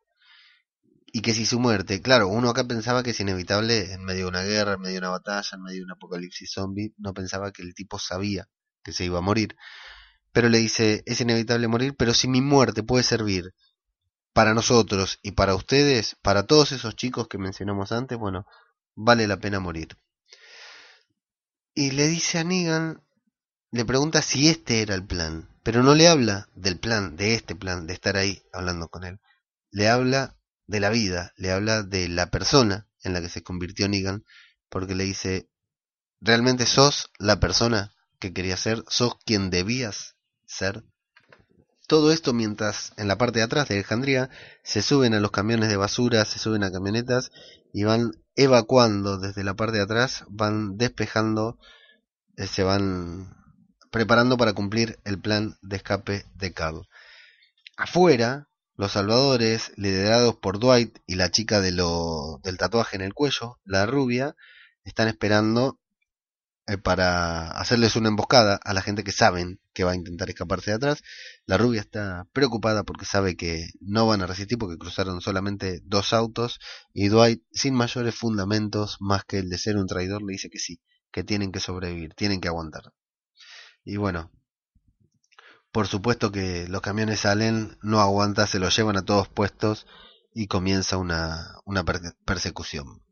y que si su muerte, claro, uno acá pensaba que es inevitable en medio de una guerra, en medio de una batalla, en medio de un apocalipsis zombie, no pensaba que el tipo sabía que se iba a morir, pero le dice, es inevitable morir, pero si mi muerte puede servir para nosotros y para ustedes, para todos esos chicos que mencionamos antes, bueno, vale la pena morir. Y le dice a Negan, le pregunta si este era el plan, pero no le habla del plan, de este plan, de estar ahí hablando con él. Le habla de la vida, le habla de la persona en la que se convirtió Negan, porque le dice, ¿realmente sos la persona que querías ser? ¿Sos quien debías ser? Todo esto mientras en la parte de atrás de Alejandría se suben a los camiones de basura, se suben a camionetas y van evacuando desde la parte de atrás, van despejando, eh, se van preparando para cumplir el plan de escape de Carl. Afuera, los salvadores, liderados por Dwight y la chica de lo, del tatuaje en el cuello, la rubia, están esperando eh, para hacerles una emboscada a la gente que saben que va a intentar escaparse de atrás. La rubia está preocupada porque sabe que no van a resistir porque cruzaron solamente dos autos y Dwight, sin mayores fundamentos más que el de ser un traidor, le dice que sí, que tienen que sobrevivir, tienen que aguantar. Y bueno, por supuesto que los camiones salen, no aguanta, se los llevan a todos puestos y comienza una, una persecución.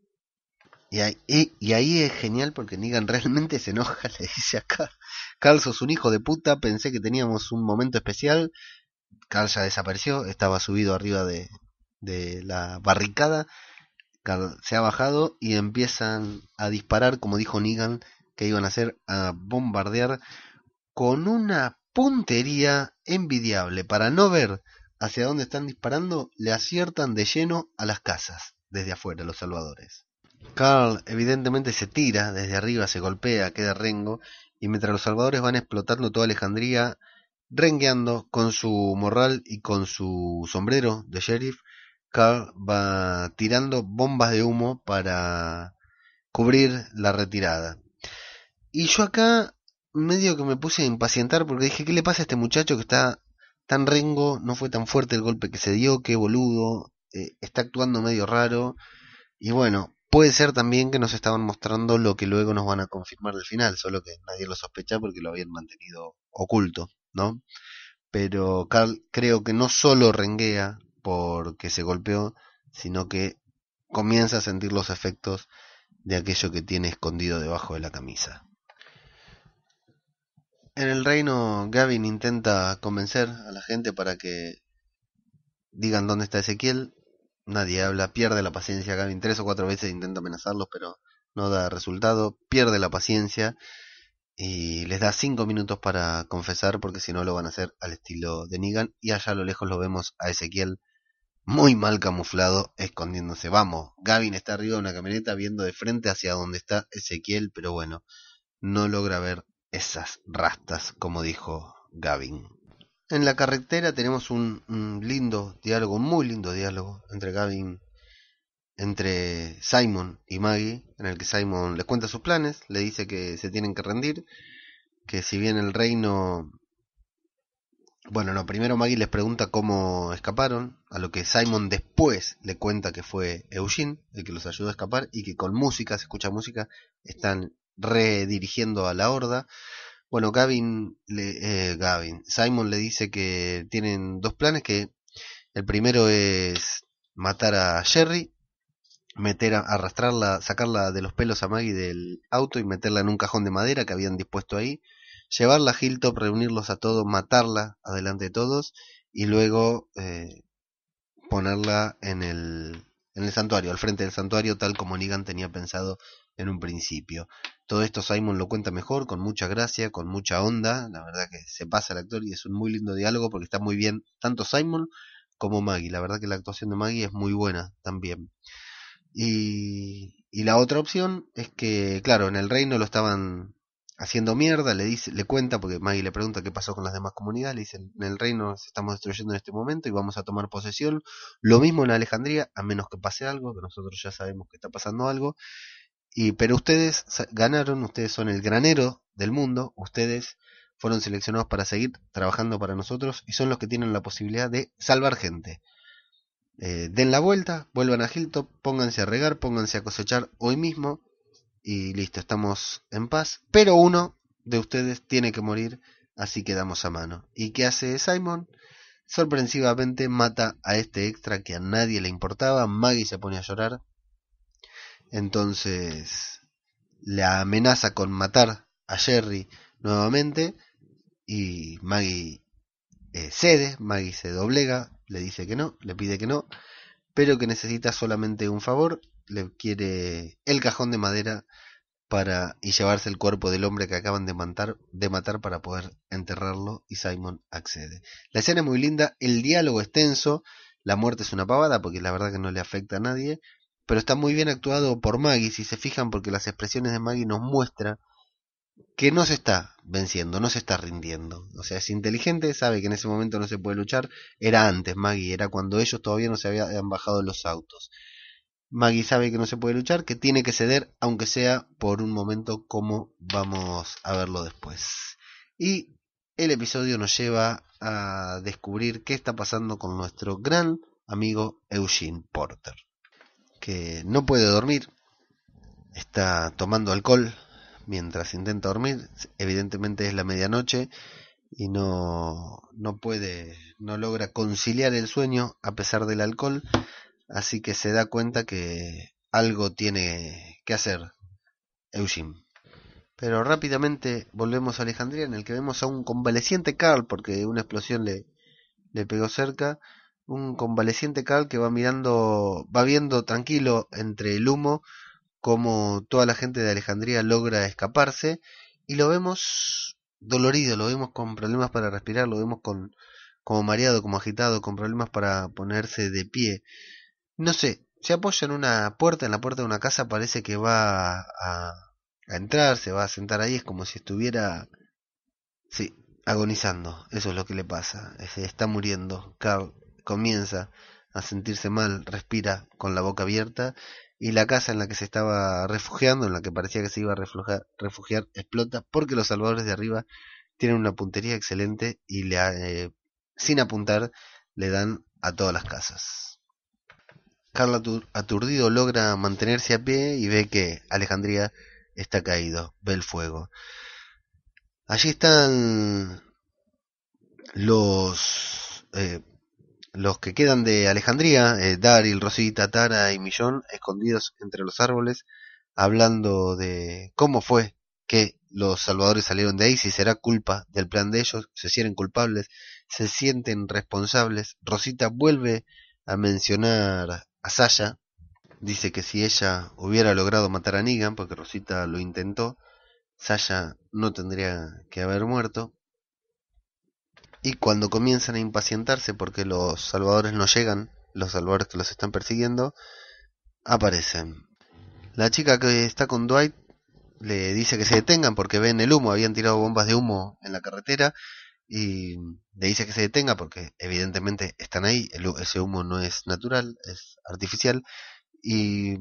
Y ahí, y, ahí, es genial porque Negan [LAUGHS] realmente se enoja, le dice a Carl, Carl sos un hijo de puta, pensé que teníamos un momento especial, Carl ya desapareció, estaba subido arriba de, de la barricada, Carl se ha bajado y empiezan a disparar, como dijo Negan, que iban a hacer, a bombardear con una puntería envidiable. Para no ver hacia dónde están disparando, le aciertan de lleno a las casas, desde afuera, los salvadores. Carl evidentemente se tira desde arriba, se golpea, queda rengo, y mientras los salvadores van explotando toda Alejandría, rengueando con su morral y con su sombrero de sheriff, Carl va tirando bombas de humo para cubrir la retirada. Y yo acá medio que me puse a impacientar porque dije, ¿qué le pasa a este muchacho que está tan rengo? No fue tan fuerte el golpe que se dio, qué boludo, eh, está actuando medio raro. Y bueno, puede ser también que nos estaban mostrando lo que luego nos van a confirmar del final, solo que nadie lo sospecha porque lo habían mantenido oculto, ¿no? Pero Carl creo que no solo renguea porque se golpeó, sino que comienza a sentir los efectos de aquello que tiene escondido debajo de la camisa. En el reino, Gavin intenta convencer a la gente para que digan dónde está Ezequiel. Nadie habla, pierde la paciencia. Gavin tres o cuatro veces intenta amenazarlos, pero no da resultado. Pierde la paciencia y les da cinco minutos para confesar, porque si no lo van a hacer al estilo de Negan. Y allá a lo lejos lo vemos a Ezequiel muy mal camuflado, escondiéndose. Vamos, Gavin está arriba de una camioneta viendo de frente hacia donde está Ezequiel, pero bueno, no logra ver esas rastas, como dijo Gavin. en la carretera tenemos un, lindo diálogo, un muy lindo diálogo entre Gavin, entre Simon y Maggie, en el que Simon le cuenta sus planes, le dice que se tienen que rendir, que si bien el reino bueno, no, primero Maggie les pregunta cómo escaparon, a lo que Simon después le cuenta que fue Eugene el que los ayudó a escapar y que con música, se escucha música, están redirigiendo a la horda. Bueno, Gavin, le, eh, Gavin, Simon le dice que tienen dos planes, que el primero es matar a Jerry, meter a, arrastrarla, sacarla de los pelos a Maggie del auto y meterla en un cajón de madera que habían dispuesto ahí llevarla a Hilltop, reunirlos a todos, matarla adelante de todos y luego eh, ponerla en el, en el santuario, al frente del santuario, tal como Negan tenía pensado en un principio. Todo esto Simon lo cuenta mejor, con mucha gracia, con mucha onda. La verdad que se pasa el actor y es un muy lindo diálogo porque está muy bien tanto Simon como Maggie. La verdad que la actuación de Maggie es muy buena también. Y, y la otra opción es que, claro, en el reino lo estaban haciendo mierda, le dice, le cuenta, porque Maggie le pregunta qué pasó con las demás comunidades, le dice, en el reino se estamos destruyendo en este momento y vamos a tomar posesión. Lo mismo en Alejandría, a menos que pase algo, que nosotros ya sabemos que está pasando algo. Y, pero ustedes ganaron, ustedes son el granero del mundo, ustedes fueron seleccionados para seguir trabajando para nosotros y son los que tienen la posibilidad de salvar gente. Eh, den la vuelta, vuelvan a Hilltop, pónganse a regar, pónganse a cosechar hoy mismo y listo, estamos en paz. Pero uno de ustedes tiene que morir, así que damos a mano. ¿Y qué hace Simon? Sorpresivamente mata a este extra que a nadie le importaba. Maggie se pone a llorar. Entonces le amenaza con matar a Jerry nuevamente. Y Maggie eh, cede, Maggie se doblega, le dice que no, le pide que no, pero que necesita solamente un favor le quiere el cajón de madera para y llevarse el cuerpo del hombre que acaban de matar, de matar para poder enterrarlo y Simon accede. La escena es muy linda, el diálogo es tenso, la muerte es una pavada porque la verdad que no le afecta a nadie, pero está muy bien actuado por Maggie, si se fijan porque las expresiones de Maggie nos muestran que no se está venciendo, no se está rindiendo. O sea, es inteligente, sabe que en ese momento no se puede luchar. Era antes, Maggie, era cuando ellos todavía no se habían bajado los autos. Maggie sabe que no se puede luchar, que tiene que ceder, aunque sea por un momento, como vamos a verlo después. Y el episodio nos lleva a descubrir qué está pasando con nuestro gran amigo Eugene Porter, que no puede dormir, está tomando alcohol mientras intenta dormir, evidentemente es la medianoche y no, no puede, no logra conciliar el sueño a pesar del alcohol, Así que se da cuenta que algo tiene que hacer Eugene. Pero rápidamente volvemos a Alejandría en el que vemos a un convaleciente Carl porque una explosión le, le pegó cerca. Un convaleciente Carl que va mirando, va viendo tranquilo entre el humo como toda la gente de Alejandría logra escaparse y lo vemos dolorido, lo vemos con problemas para respirar, lo vemos con como mareado, como agitado, con problemas para ponerse de pie. No sé, se apoya en una puerta, en la puerta de una casa, parece que va a, a entrar, se va a sentar ahí, es como si estuviera, sí, agonizando, eso es lo que le pasa, se está muriendo, Carl comienza a sentirse mal, respira con la boca abierta y la casa en la que se estaba refugiando, en la que parecía que se iba a refugiar, explota porque los salvadores de arriba tienen una puntería excelente y le, eh, sin apuntar le dan a todas las casas. Carla aturdido logra mantenerse a pie y ve que Alejandría está caído, ve el fuego. Allí están los eh, los que quedan de Alejandría, eh, Daryl, Rosita, Tara y Millón, escondidos entre los árboles, hablando de cómo fue que los salvadores salieron de ahí, si será culpa del plan de ellos, se sienten culpables, se sienten responsables. Rosita vuelve a mencionar a Sasha, dice que si ella hubiera logrado matar a Negan, porque Rosita lo intentó, Sasha no tendría que haber muerto. Y cuando comienzan a impacientarse porque los salvadores no llegan, los salvadores que los están persiguiendo, aparecen. La chica que está con Dwight le dice que se detengan porque ven el humo, habían tirado bombas de humo en la carretera y le dice que se detenga porque evidentemente están ahí, ese humo no es natural, es artificial, y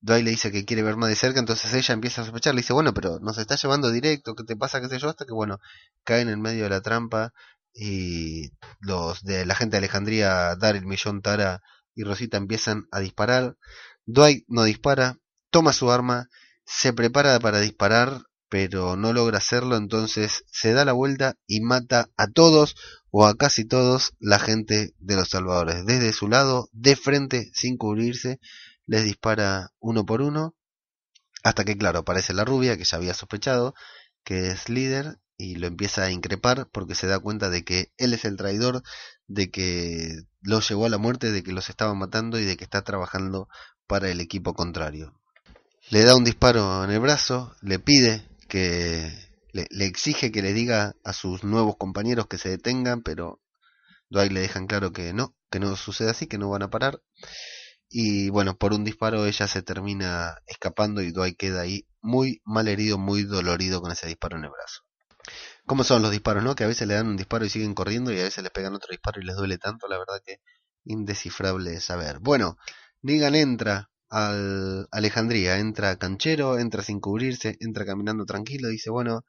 Dwight le dice que quiere ver más de cerca, entonces ella empieza a sospechar, le dice, bueno, pero nos está llevando directo, ¿qué te pasa? qué sé yo, hasta que bueno, caen en medio de la trampa y los de la gente de Alejandría, Daryl, Millón, Tara y Rosita empiezan a disparar. Dwight no dispara, toma su arma, se prepara para disparar, pero no logra hacerlo, entonces se da la vuelta y mata a todos o a casi todos la gente de los salvadores. Desde su lado, de frente, sin cubrirse, les dispara uno por uno, hasta que, claro, aparece la rubia, que ya había sospechado, que es líder, y lo empieza a increpar porque se da cuenta de que él es el traidor, de que los llevó a la muerte, de que los estaba matando y de que está trabajando para el equipo contrario. Le da un disparo en el brazo, le pide que le, exige que le diga a sus nuevos compañeros que se detengan, pero Dwight le dejan claro que no, que no sucede así, que no van a parar. Y bueno, por un disparo ella se termina escapando y Dwight queda ahí muy mal herido, muy dolorido con ese disparo en el brazo. ¿Cómo son los disparos, no? Que a veces le dan un disparo y siguen corriendo y a veces les pegan otro disparo y les duele tanto, la verdad que indescifrable saber. Bueno, Negan entra al Alejandría, entra canchero, entra sin cubrirse, entra caminando tranquilo, dice, bueno,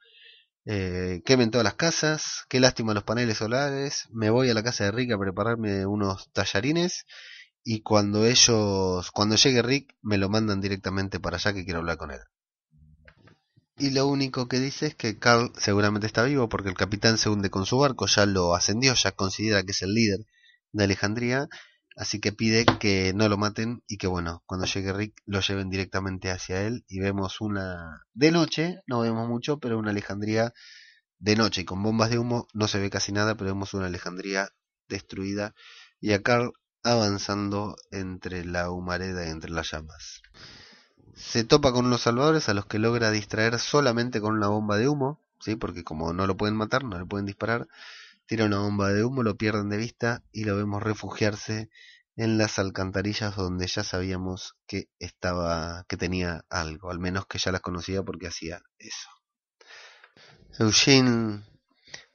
eh, quemen todas las casas, qué lástima los paneles solares, me voy a la casa de Rick a prepararme unos tallarines y cuando ellos, cuando llegue Rick, me lo mandan directamente para allá que quiero hablar con él. Y lo único que dice es que Carl seguramente está vivo porque el capitán se hunde con su barco, ya lo ascendió, ya considera que es el líder de Alejandría, así que pide que no lo maten y que bueno, cuando llegue Rick lo lleven directamente hacia él y vemos una de noche, no vemos mucho, pero una Alejandría de noche y con bombas de humo no se ve casi nada, pero vemos una Alejandría destruida y a Carl avanzando entre la humareda y entre las llamas. Se topa con unos salvadores a los que logra distraer solamente con una bomba de humo, ¿sí? porque como no lo pueden matar, no le pueden disparar, tira una bomba de humo, lo pierden de vista y lo vemos refugiarse en las alcantarillas donde ya sabíamos que estaba, que tenía algo, al menos que ya las conocía porque hacía eso. Eugene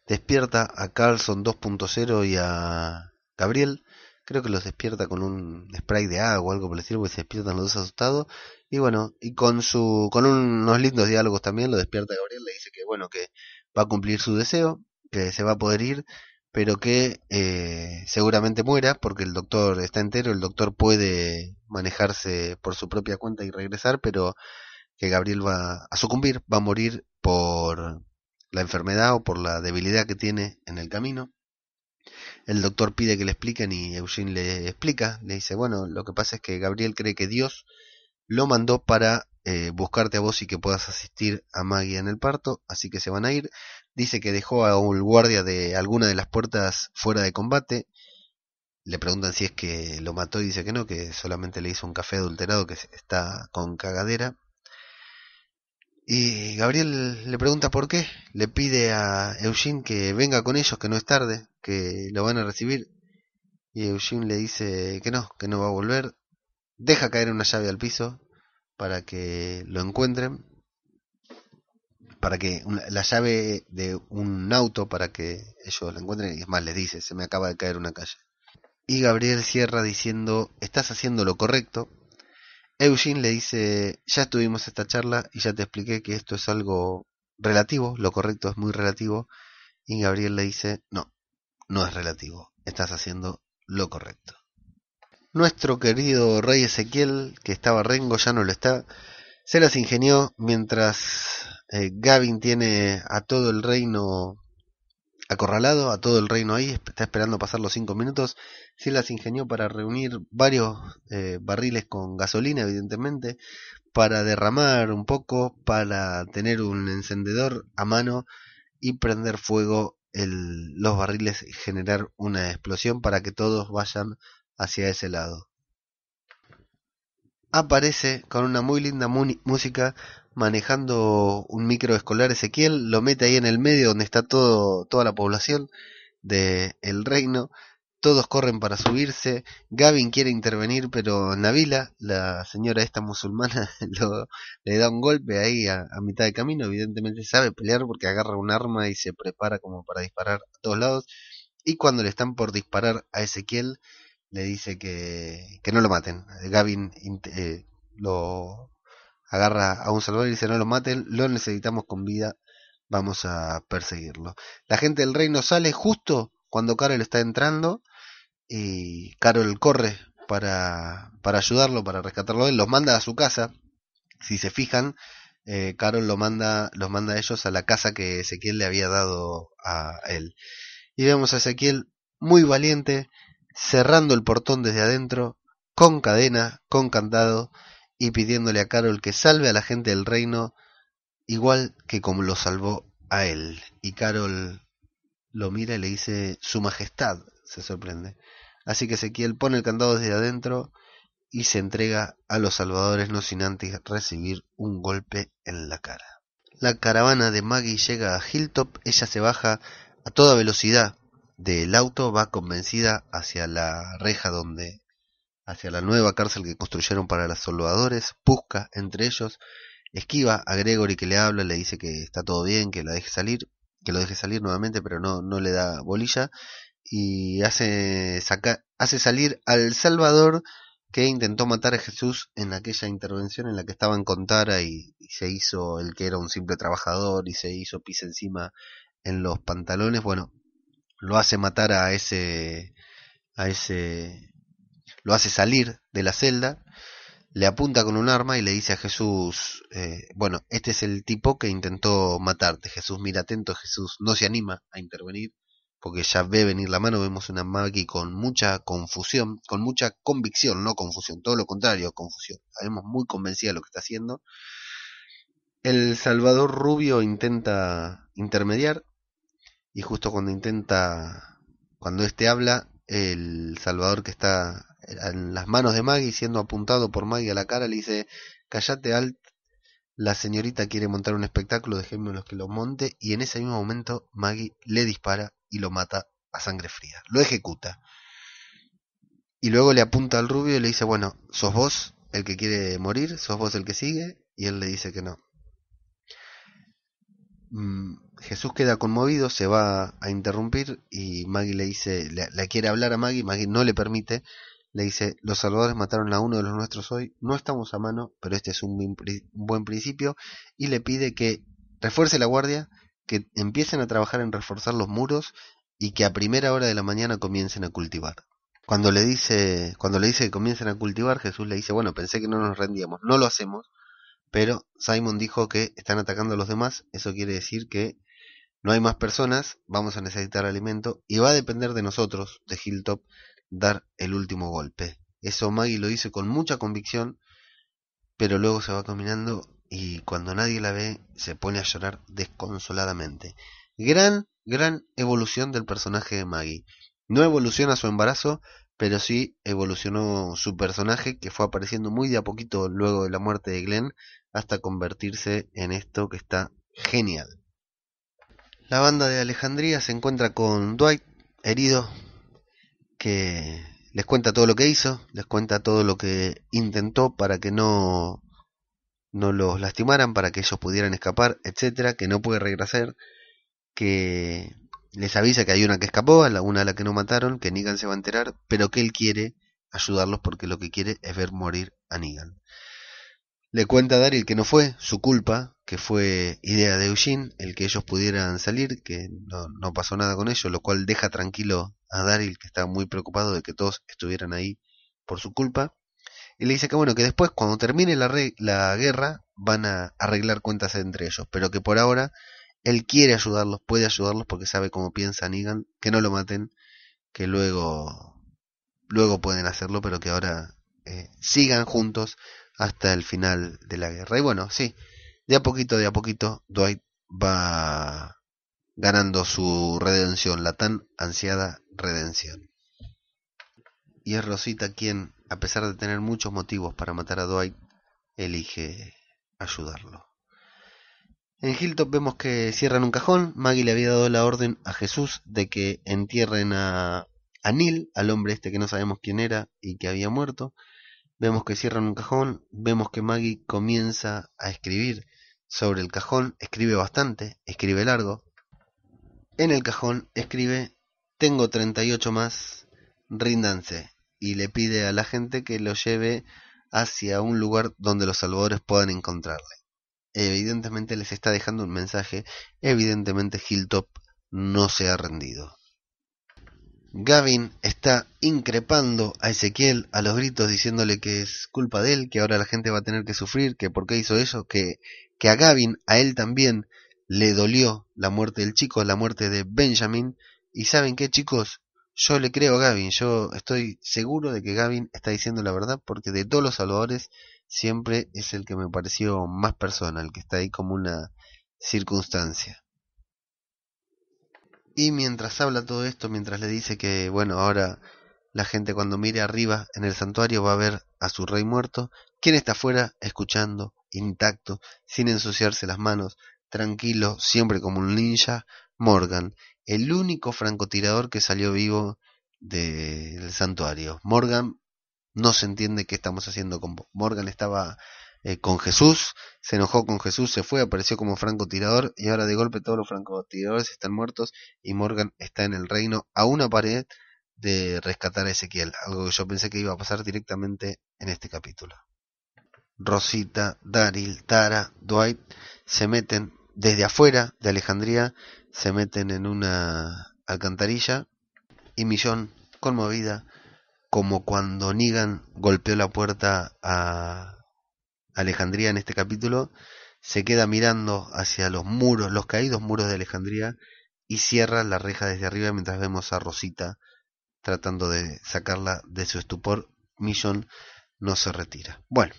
despierta a Carlson 2.0 y a Gabriel creo que los despierta con un spray de agua o algo por el estilo, porque se despiertan los dos asustados. Y bueno, y con su con unos lindos diálogos también lo despierta Gabriel, le dice que bueno, que va a cumplir su deseo, que se va a poder ir, pero que eh, seguramente muera porque el doctor está entero, el doctor puede manejarse por su propia cuenta y regresar, pero que Gabriel va a sucumbir, va a morir por la enfermedad o por la debilidad que tiene en el camino el doctor pide que le expliquen y Eugene le explica, le dice, bueno, lo que pasa es que Gabriel cree que Dios lo mandó para eh, buscarte a vos y que puedas asistir a Maggie en el parto, así que se van a ir. Dice que dejó a un guardia de alguna de las puertas fuera de combate. Le preguntan si es que lo mató y dice que no, que solamente le hizo un café adulterado que está con cagadera. Y Gabriel le pregunta por qué, le pide a Eugene que venga con ellos, que no es tarde, que lo van a recibir. Y Eugene le dice que no, que no va a volver. Deja caer una llave al piso para que lo encuentren. Para que la llave de un auto para que ellos lo encuentren. Y es más, les dice, se me acaba de caer una calle. Y Gabriel cierra diciendo, estás haciendo lo correcto, Eugene le dice, ya tuvimos esta charla y ya te expliqué que esto es algo relativo, lo correcto es muy relativo, y Gabriel le dice, no, no es relativo, estás haciendo lo correcto. Nuestro querido rey Ezequiel, que estaba rengo, ya no lo está, se las ingenió mientras eh, Gavin tiene a todo el reino acorralado, a todo el reino ahí, está esperando pasar los cinco minutos, se las ingenió para reunir varios eh, barriles con gasolina, evidentemente, para derramar un poco, para tener un encendedor a mano y prender fuego los barriles y generar una explosión para que todos vayan hacia ese lado. Aparece con una muy linda música manejando un micro escolar Ezequiel, lo mete ahí en el medio donde está todo, toda la población del el reino. Todos corren para subirse, Gavin quiere intervenir, pero Nabila, la señora esta musulmana, [LAUGHS] le da un golpe ahí a, mitad de camino, evidentemente sabe pelear porque agarra un arma y se prepara como para disparar a todos lados, y cuando le están por disparar a Ezequiel, le dice que, que no lo maten. Gavin eh, lo agarra a un salvador y dice no lo maten, lo necesitamos con vida, vamos a perseguirlo. La gente del reino sale justo cuando Carol está entrando y Carol corre para, para ayudarlo, para rescatarlo, él los manda a su casa. Si se fijan, eh, Carol lo manda, los manda a ellos a la casa que Ezequiel le había dado a él. Y vemos a Ezequiel muy valiente, cerrando el portón desde adentro, con cadena, con candado, y pidiéndole a Carol que salve a la gente del reino, igual que como lo salvó a él. Y Carol lo mira y le dice, Su Majestad, se sorprende. Así que Ezequiel pone el candado desde adentro y se entrega a los salvadores no sin antes recibir un golpe en la cara. La caravana de Maggie llega a Hilltop, ella se baja a toda velocidad del auto, va convencida hacia la reja donde hacia la nueva cárcel que construyeron para los salvadores, busca entre ellos, esquiva a Gregory que le habla, le dice que está todo bien, que la deje salir, que lo deje salir nuevamente, pero no, no le da bolilla y hace, hace salir al Salvador que intentó matar a Jesús en aquella intervención en la que estaba en Contara y, se hizo el que era un simple trabajador y se hizo pis encima en los pantalones. Bueno, lo hace matar a ese, a ese, lo hace salir de la celda, le apunta con un arma y le dice a Jesús, eh, bueno, este es el tipo que intentó matarte. Jesús mira atento, Jesús no se anima a intervenir porque ya ve venir la mano, vemos una Maggie con mucha confusión, con mucha convicción, no confusión, todo lo contrario, confusión. Sabemos muy convencida de lo que está haciendo. El Salvador Rubio intenta intermediar y justo cuando intenta, cuando este habla, el Salvador que está en las manos de Maggie, siendo apuntado por Maggie a la cara, le dice, callate alt, la señorita quiere montar un espectáculo, dejemos los que lo monte, y en ese mismo momento Maggie le dispara y lo mata a sangre fría. Lo ejecuta. Y luego le apunta al rubio y le dice, bueno, ¿sos vos el que quiere morir? ¿Sos vos el que sigue? Y él le dice que no. Mm, Jesús queda conmovido, se va a interrumpir y Maggie le dice, le, quiere hablar a Maggie, Maggie no le permite, le dice, los salvadores mataron a uno de los nuestros hoy, no estamos a mano, pero este es un buen principio, y le pide que refuerce la guardia que empiecen a trabajar en reforzar los muros y que a primera hora de la mañana comiencen a cultivar. Cuando le dice, cuando le dice que comiencen a cultivar, Jesús le dice, bueno, pensé que no nos rendíamos, no lo hacemos, pero Simon dijo que están atacando a los demás, eso quiere decir que no hay más personas, vamos a necesitar alimento y va a depender de nosotros, de Hilltop, dar el último golpe. Eso Maggie lo dice con mucha convicción, pero luego se va caminando y cuando nadie la ve se pone a llorar desconsoladamente. Gran, gran evolución del personaje de Maggie. No evoluciona su embarazo, pero sí evolucionó su personaje que fue apareciendo muy de a poquito luego de la muerte de Glenn hasta convertirse en esto que está genial. La banda de Alejandría se encuentra con Dwight herido que les cuenta todo lo que hizo, les cuenta todo lo que intentó para que no no los lastimaran para que ellos pudieran escapar, etcétera, que no puede regresar, que les avisa que hay una que escapó, la una a la que no mataron, que Negan se va a enterar, pero que él quiere ayudarlos porque lo que quiere es ver morir a Negan. Le cuenta a Daryl que no fue su culpa, que fue idea de Eugene, el que ellos pudieran salir, que no, pasó nada con ellos, lo cual deja tranquilo a Daryl, que está muy preocupado de que todos estuvieran ahí por su culpa. Y le dice que bueno, que después cuando termine la, la guerra van a arreglar cuentas entre ellos, pero que por ahora él quiere ayudarlos, puede ayudarlos porque sabe cómo piensa Negan, que no lo maten, que luego luego pueden hacerlo, pero que ahora eh, sigan juntos hasta el final de la guerra. Y bueno, sí, de a poquito, de a poquito, Dwight va ganando su redención, la tan ansiada redención. Y es Rosita quien a pesar de tener muchos motivos para matar a Dwight, elige ayudarlo. En Hilltop vemos que cierran un cajón. Maggie le había dado la orden a Jesús de que entierren a, a Neil, al hombre este que no sabemos quién era y que había muerto. Vemos que cierran un cajón, vemos que Maggie comienza a escribir sobre el cajón, escribe bastante, escribe largo. En el cajón escribe, tengo 38 más, ríndanse, y le pide a la gente que lo lleve hacia un lugar donde los salvadores puedan encontrarle. Evidentemente les está dejando un mensaje, evidentemente Hilltop no se ha rendido. Gavin está increpando a Ezequiel a los gritos diciéndole que es culpa de él, que ahora la gente va a tener que sufrir, que por qué hizo eso, que, que a Gavin, a él también, le dolió la muerte del chico, la muerte de Benjamin. Y saben qué chicos, yo le creo a Gavin, yo estoy seguro de que Gavin está diciendo la verdad porque de todos los salvadores siempre es el que me pareció más persona, el que está ahí como una circunstancia. Y mientras habla todo esto, mientras le dice que, bueno, ahora la gente cuando mire arriba en el santuario va a ver a su rey muerto, quien está afuera escuchando, intacto, sin ensuciarse las manos, tranquilo, siempre como un ninja, Morgan, el único francotirador que salió vivo del santuario. Morgan no se entiende qué estamos haciendo con Morgan estaba eh, con Jesús, se enojó con Jesús, se fue, apareció como francotirador y ahora de golpe todos los francotiradores están muertos y Morgan está en el reino a una pared de rescatar a Ezequiel, algo que yo pensé que iba a pasar directamente en este capítulo. Rosita, Daryl, Tara, Dwight se meten desde afuera de Alejandría, se meten en una alcantarilla y Millón, conmovida, como cuando Negan golpeó la puerta a Alejandría en este capítulo, se queda mirando hacia los muros, los caídos muros de Alejandría, y cierra la reja desde arriba mientras vemos a Rosita tratando de sacarla de su estupor. Millón no se retira. Bueno,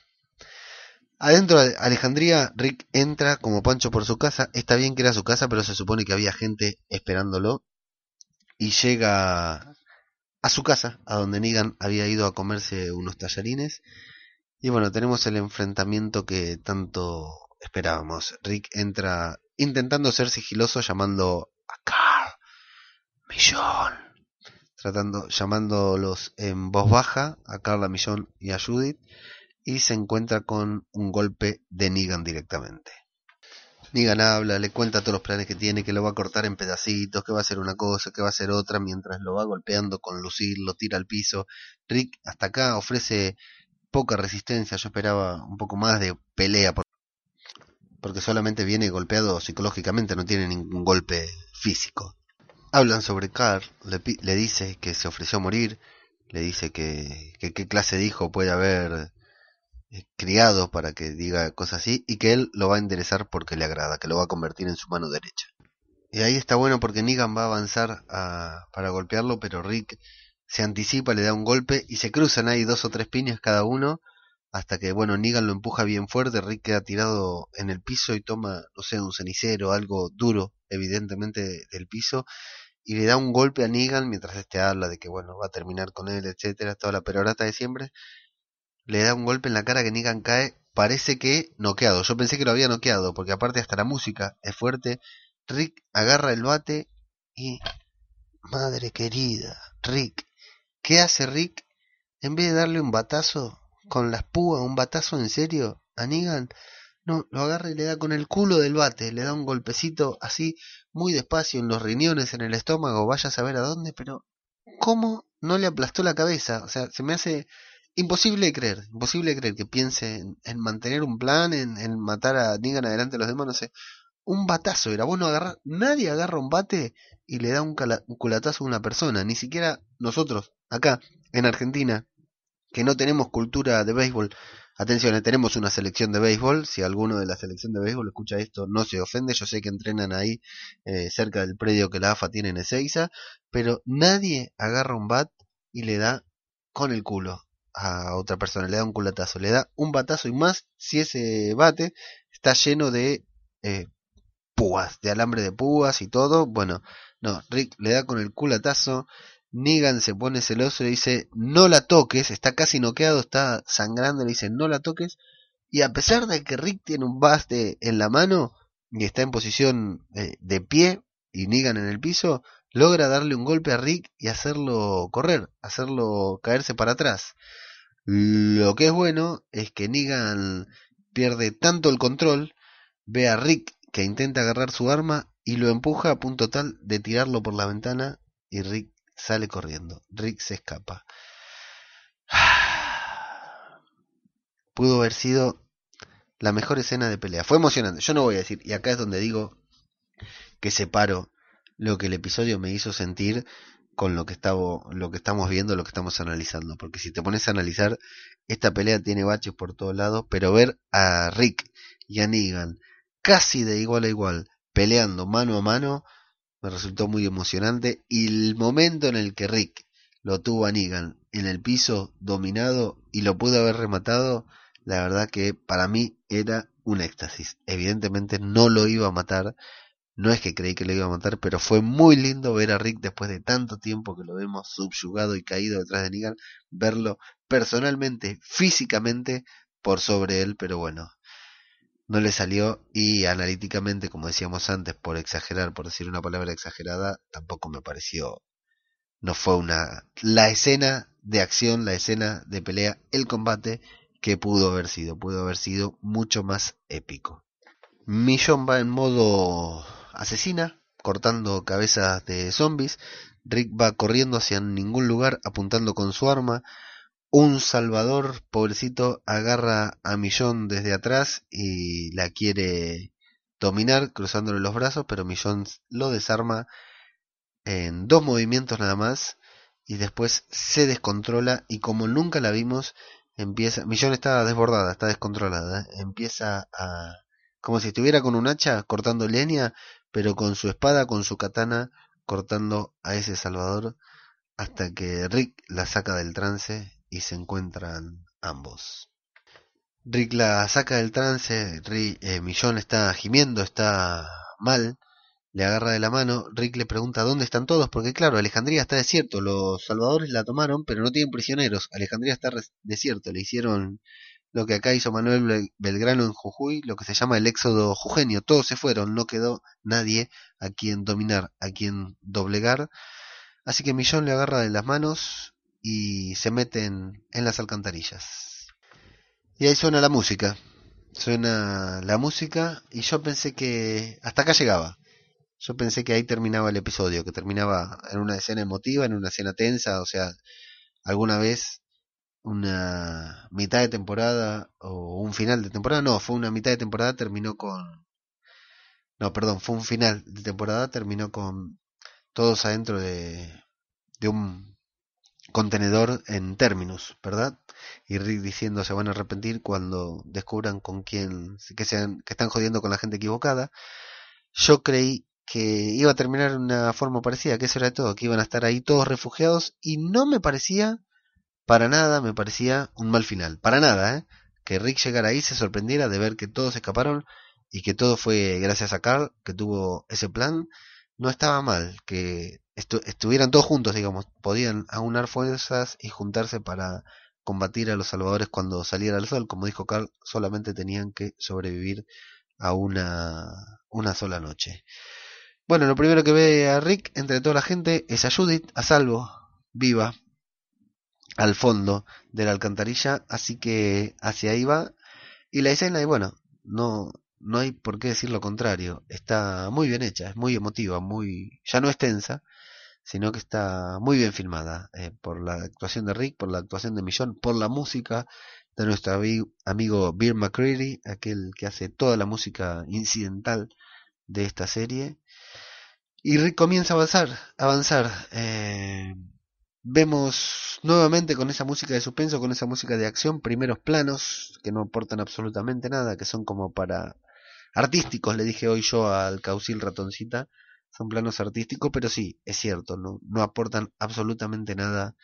adentro de Alejandría, Rick entra como Pancho por su casa. Está bien que era su casa, pero se supone que había gente esperándolo. Y llega a su casa, a donde Negan había ido a comerse unos tallarines. Y bueno, tenemos el enfrentamiento que tanto esperábamos. Rick entra intentando ser sigiloso llamando a Carl, Millón, tratando, llamándolos en voz baja a Carla Millón y a Judith y se encuentra con un golpe de Negan directamente. Negan habla, le cuenta todos los planes que tiene, que lo va a cortar en pedacitos, que va a hacer una cosa, que va a hacer otra, mientras lo va golpeando con lucir, lo tira al piso. Rick hasta acá ofrece poca resistencia, yo esperaba un poco más de pelea, porque solamente viene golpeado psicológicamente, no tiene ningún golpe físico. Hablan sobre Carl, le, dice que se ofreció a morir, le dice que, qué clase de hijo puede haber eh, criado para que diga cosas así, y que él lo va a enderezar porque le agrada, que lo va a convertir en su mano derecha. Y ahí está bueno porque Negan va a avanzar para golpearlo, pero Rick se anticipa, le da un golpe y se cruzan ahí dos o tres piñas cada uno hasta que, bueno, Negan lo empuja bien fuerte, Rick queda tirado en el piso y toma, no sé, un cenicero, algo duro, evidentemente, del piso, y le da un golpe a Negan mientras este habla de que, bueno, va a terminar con él, etcétera, toda la perorata de siempre, le da un golpe en la cara que Negan cae, parece que noqueado, yo pensé que lo había noqueado, porque aparte hasta la música es fuerte, Rick agarra el bate y... Madre querida, Rick, ¿Qué hace Rick? En vez de darle un batazo con las púas, un batazo en serio a Negan, no, lo agarra y le da con el culo del bate, le da un golpecito así muy despacio en los riñones, en el estómago, vaya a saber a dónde, pero ¿cómo no le aplastó la cabeza? O sea, se me hace imposible creer, imposible creer que piense en, mantener un plan, en, matar a Negan adelante de los demás, no sé. Un batazo era, bueno agarrar, nadie agarra un bate y le da un culatazo a una persona, ni siquiera nosotros, acá en Argentina, que no tenemos cultura de béisbol, atención, eh, tenemos una selección de béisbol, si alguno de la selección de béisbol escucha esto no se ofende, yo sé que entrenan ahí eh, cerca del predio que la AFA tiene en Ezeiza, pero nadie agarra un bat y le da con el culo a otra persona, le da un culatazo, le da un batazo y más si ese bate está lleno de eh, púas, de alambre de púas y todo, bueno, no, Rick le da con el culatazo, Negan se pone celoso y dice, no la toques, está casi noqueado, está sangrando, le dice, no la toques. Y a pesar de que Rick tiene un baste en la mano y está en posición eh, de pie, y Negan en el piso, logra darle un golpe a Rick y hacerlo correr, hacerlo caerse para atrás. Lo que es bueno es que Negan pierde tanto el control, ve a Rick que intenta agarrar su arma y lo empuja a punto tal de tirarlo por la ventana y Rick sale corriendo. Rick se escapa. [SIGHS] Pudo haber sido la mejor escena de pelea. Fue emocionante. Yo no voy a decir, y acá es donde digo que separo lo que el episodio me hizo sentir con lo que, estaba, lo que estamos viendo, lo que estamos analizando. Porque si te pones a analizar, esta pelea tiene baches por todos lados, pero ver a Rick y a Negan casi de igual a igual, peleando mano a mano, me resultó muy emocionante. Y el momento en el que Rick lo tuvo a Negan en el piso, dominado, y lo pudo haber rematado, la verdad que para mí era un éxtasis. Evidentemente no lo iba a matar, no es que creí que lo iba a matar, pero fue muy lindo ver a Rick después de tanto tiempo que lo vemos subyugado y caído detrás de Negan, verlo personalmente, físicamente por sobre él, pero bueno, no le salió y analíticamente, como decíamos antes, por exagerar, por decir una palabra exagerada, tampoco me pareció, no fue una, la escena de acción, la escena de pelea, el combate que pudo haber sido, pudo haber sido mucho más épico. Millón va en modo asesina, cortando cabezas de zombies, Rick va corriendo hacia ningún lugar, apuntando con su arma, un salvador, pobrecito, agarra a Millón desde atrás y la quiere dominar cruzándole los brazos, pero Millón lo desarma en dos movimientos nada más y después se descontrola y como nunca la vimos, empieza, Millón está desbordada, está descontrolada, empieza a, como si estuviera con un hacha cortando leña, pero con su espada, con su katana, cortando a ese salvador hasta que Rick la saca del trance y se encuentran ambos. Rick la saca del trance, eh, Millón está gimiendo, está mal, le agarra de la mano, Rick le pregunta dónde están todos, porque claro, Alejandría está desierto, los salvadores la tomaron, pero no tienen prisioneros, Alejandría está desierto, le hicieron lo que acá hizo Manuel Belgrano en Jujuy, lo que se llama el éxodo jujeño, todos se fueron, no quedó nadie a quien dominar, a quien doblegar, así que Millón le agarra de las manos y se meten en las alcantarillas. Y ahí suena la música. Suena la música y yo pensé que hasta acá llegaba. Yo pensé que ahí terminaba el episodio, que terminaba en una escena emotiva, en una escena tensa, o sea, alguna vez una mitad de temporada o un final de temporada, no, fue una mitad de temporada, terminó con... No, perdón, fue un final de temporada, terminó con todos adentro de, de un contenedor en términos, ¿verdad? Y Rick diciendo se van a arrepentir cuando descubran con quién, que, sean, que están jodiendo con la gente equivocada. Yo creí que iba a terminar de una forma parecida, que eso era todo, que iban a estar ahí todos refugiados y no me parecía, para nada, me parecía un mal final, para nada, ¿eh? Que Rick llegara ahí, se sorprendiera de ver que todos escaparon y que todo fue gracias a Carl, que tuvo ese plan, no estaba mal, que estuvieran todos juntos, digamos, podían aunar fuerzas y juntarse para combatir a los salvadores cuando saliera el sol. Como dijo Carl, solamente tenían que sobrevivir a una, una sola noche. Bueno, lo primero que ve a Rick entre toda la gente es a Judith a salvo, viva, al fondo de la alcantarilla, así que hacia ahí va. Y la escena, y bueno, no, no hay por qué decir lo contrario, está muy bien hecha, es muy emotiva, muy, ya no es tensa, sino que está muy bien filmada eh, por la actuación de Rick, por la actuación de Millón, por la música de nuestro amigo Bill McCreary, aquel que hace toda la música incidental de esta serie. Y Rick comienza a avanzar, avanzar. Eh, vemos nuevamente con esa música de suspenso, con esa música de acción, primeros planos que no aportan absolutamente nada, que son como para artísticos, le dije hoy yo al Caucil Ratoncita, son planos artísticos, pero sí, es cierto, no, no aportan absolutamente nada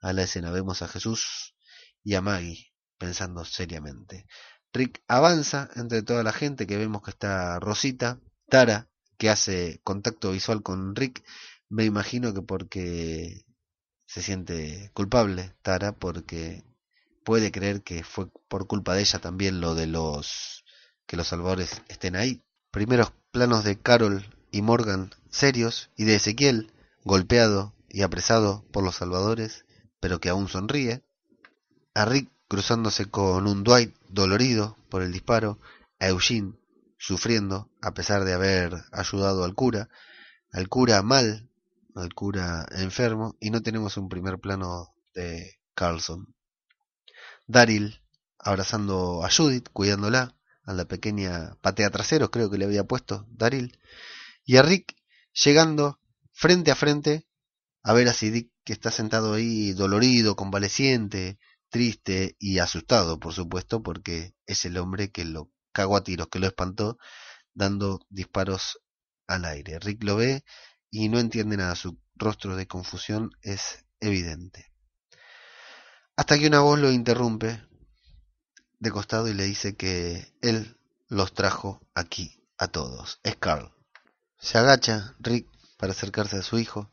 a la escena. Vemos a Jesús y a Maggie pensando seriamente. Rick avanza entre toda la gente que vemos que está Rosita, Tara, que hace contacto visual con Rick, me imagino que porque se siente culpable, Tara, porque puede creer que fue por culpa de ella también lo de los que los salvadores estén ahí. Primeros planos de Carol y Morgan serios y de Ezequiel golpeado y apresado por los salvadores, pero que aún sonríe, a Rick cruzándose con un Dwight dolorido por el disparo, a Eugene sufriendo a pesar de haber ayudado al cura, al cura mal, al cura enfermo, y no tenemos un primer plano de Carlson. Daryl abrazando a Judith, cuidándola, a la pequeña patea trasero, creo que le había puesto Daryl, y a Rick llegando frente a frente a ver a Dick que está sentado ahí dolorido, convaleciente, triste y asustado, por supuesto, porque es el hombre que lo cagó a tiros, que lo espantó, dando disparos al aire. Rick lo ve y no entiende nada, su rostro de confusión es evidente. Hasta que una voz lo interrumpe de costado y le dice que él los trajo aquí a todos. Es Carl. Se agacha Rick para acercarse a su hijo.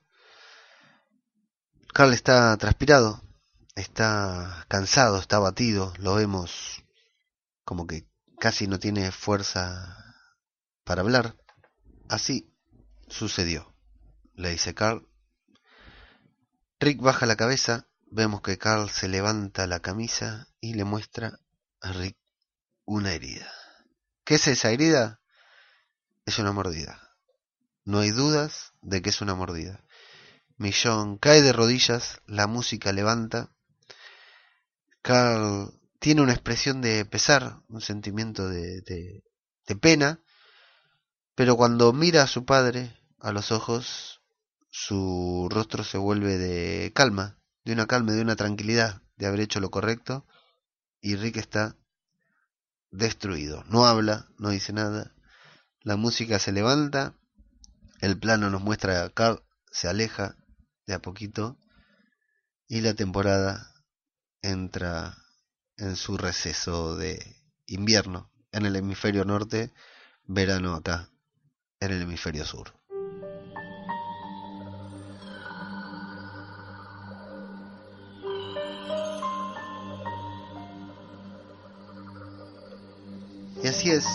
Carl está transpirado, está cansado, está abatido, lo vemos como que casi no tiene fuerza para hablar. Así sucedió, le dice Carl. Rick baja la cabeza, vemos que Carl se levanta la camisa y le muestra a Rick una herida. ¿Qué es esa herida? Es una mordida. No hay dudas de que es una mordida. Millón cae de rodillas, la música levanta. Carl tiene una expresión de pesar, un sentimiento de, de, pena, pero cuando mira a su padre a los ojos, su rostro se vuelve de calma, de una calma, de una tranquilidad, de haber hecho lo correcto, y Rick está destruido. No habla, no dice nada. La música se levanta, el plano nos muestra a Carl se aleja de a poquito y la temporada entra en su receso de invierno en el hemisferio norte, verano acá en el hemisferio sur. Y así es,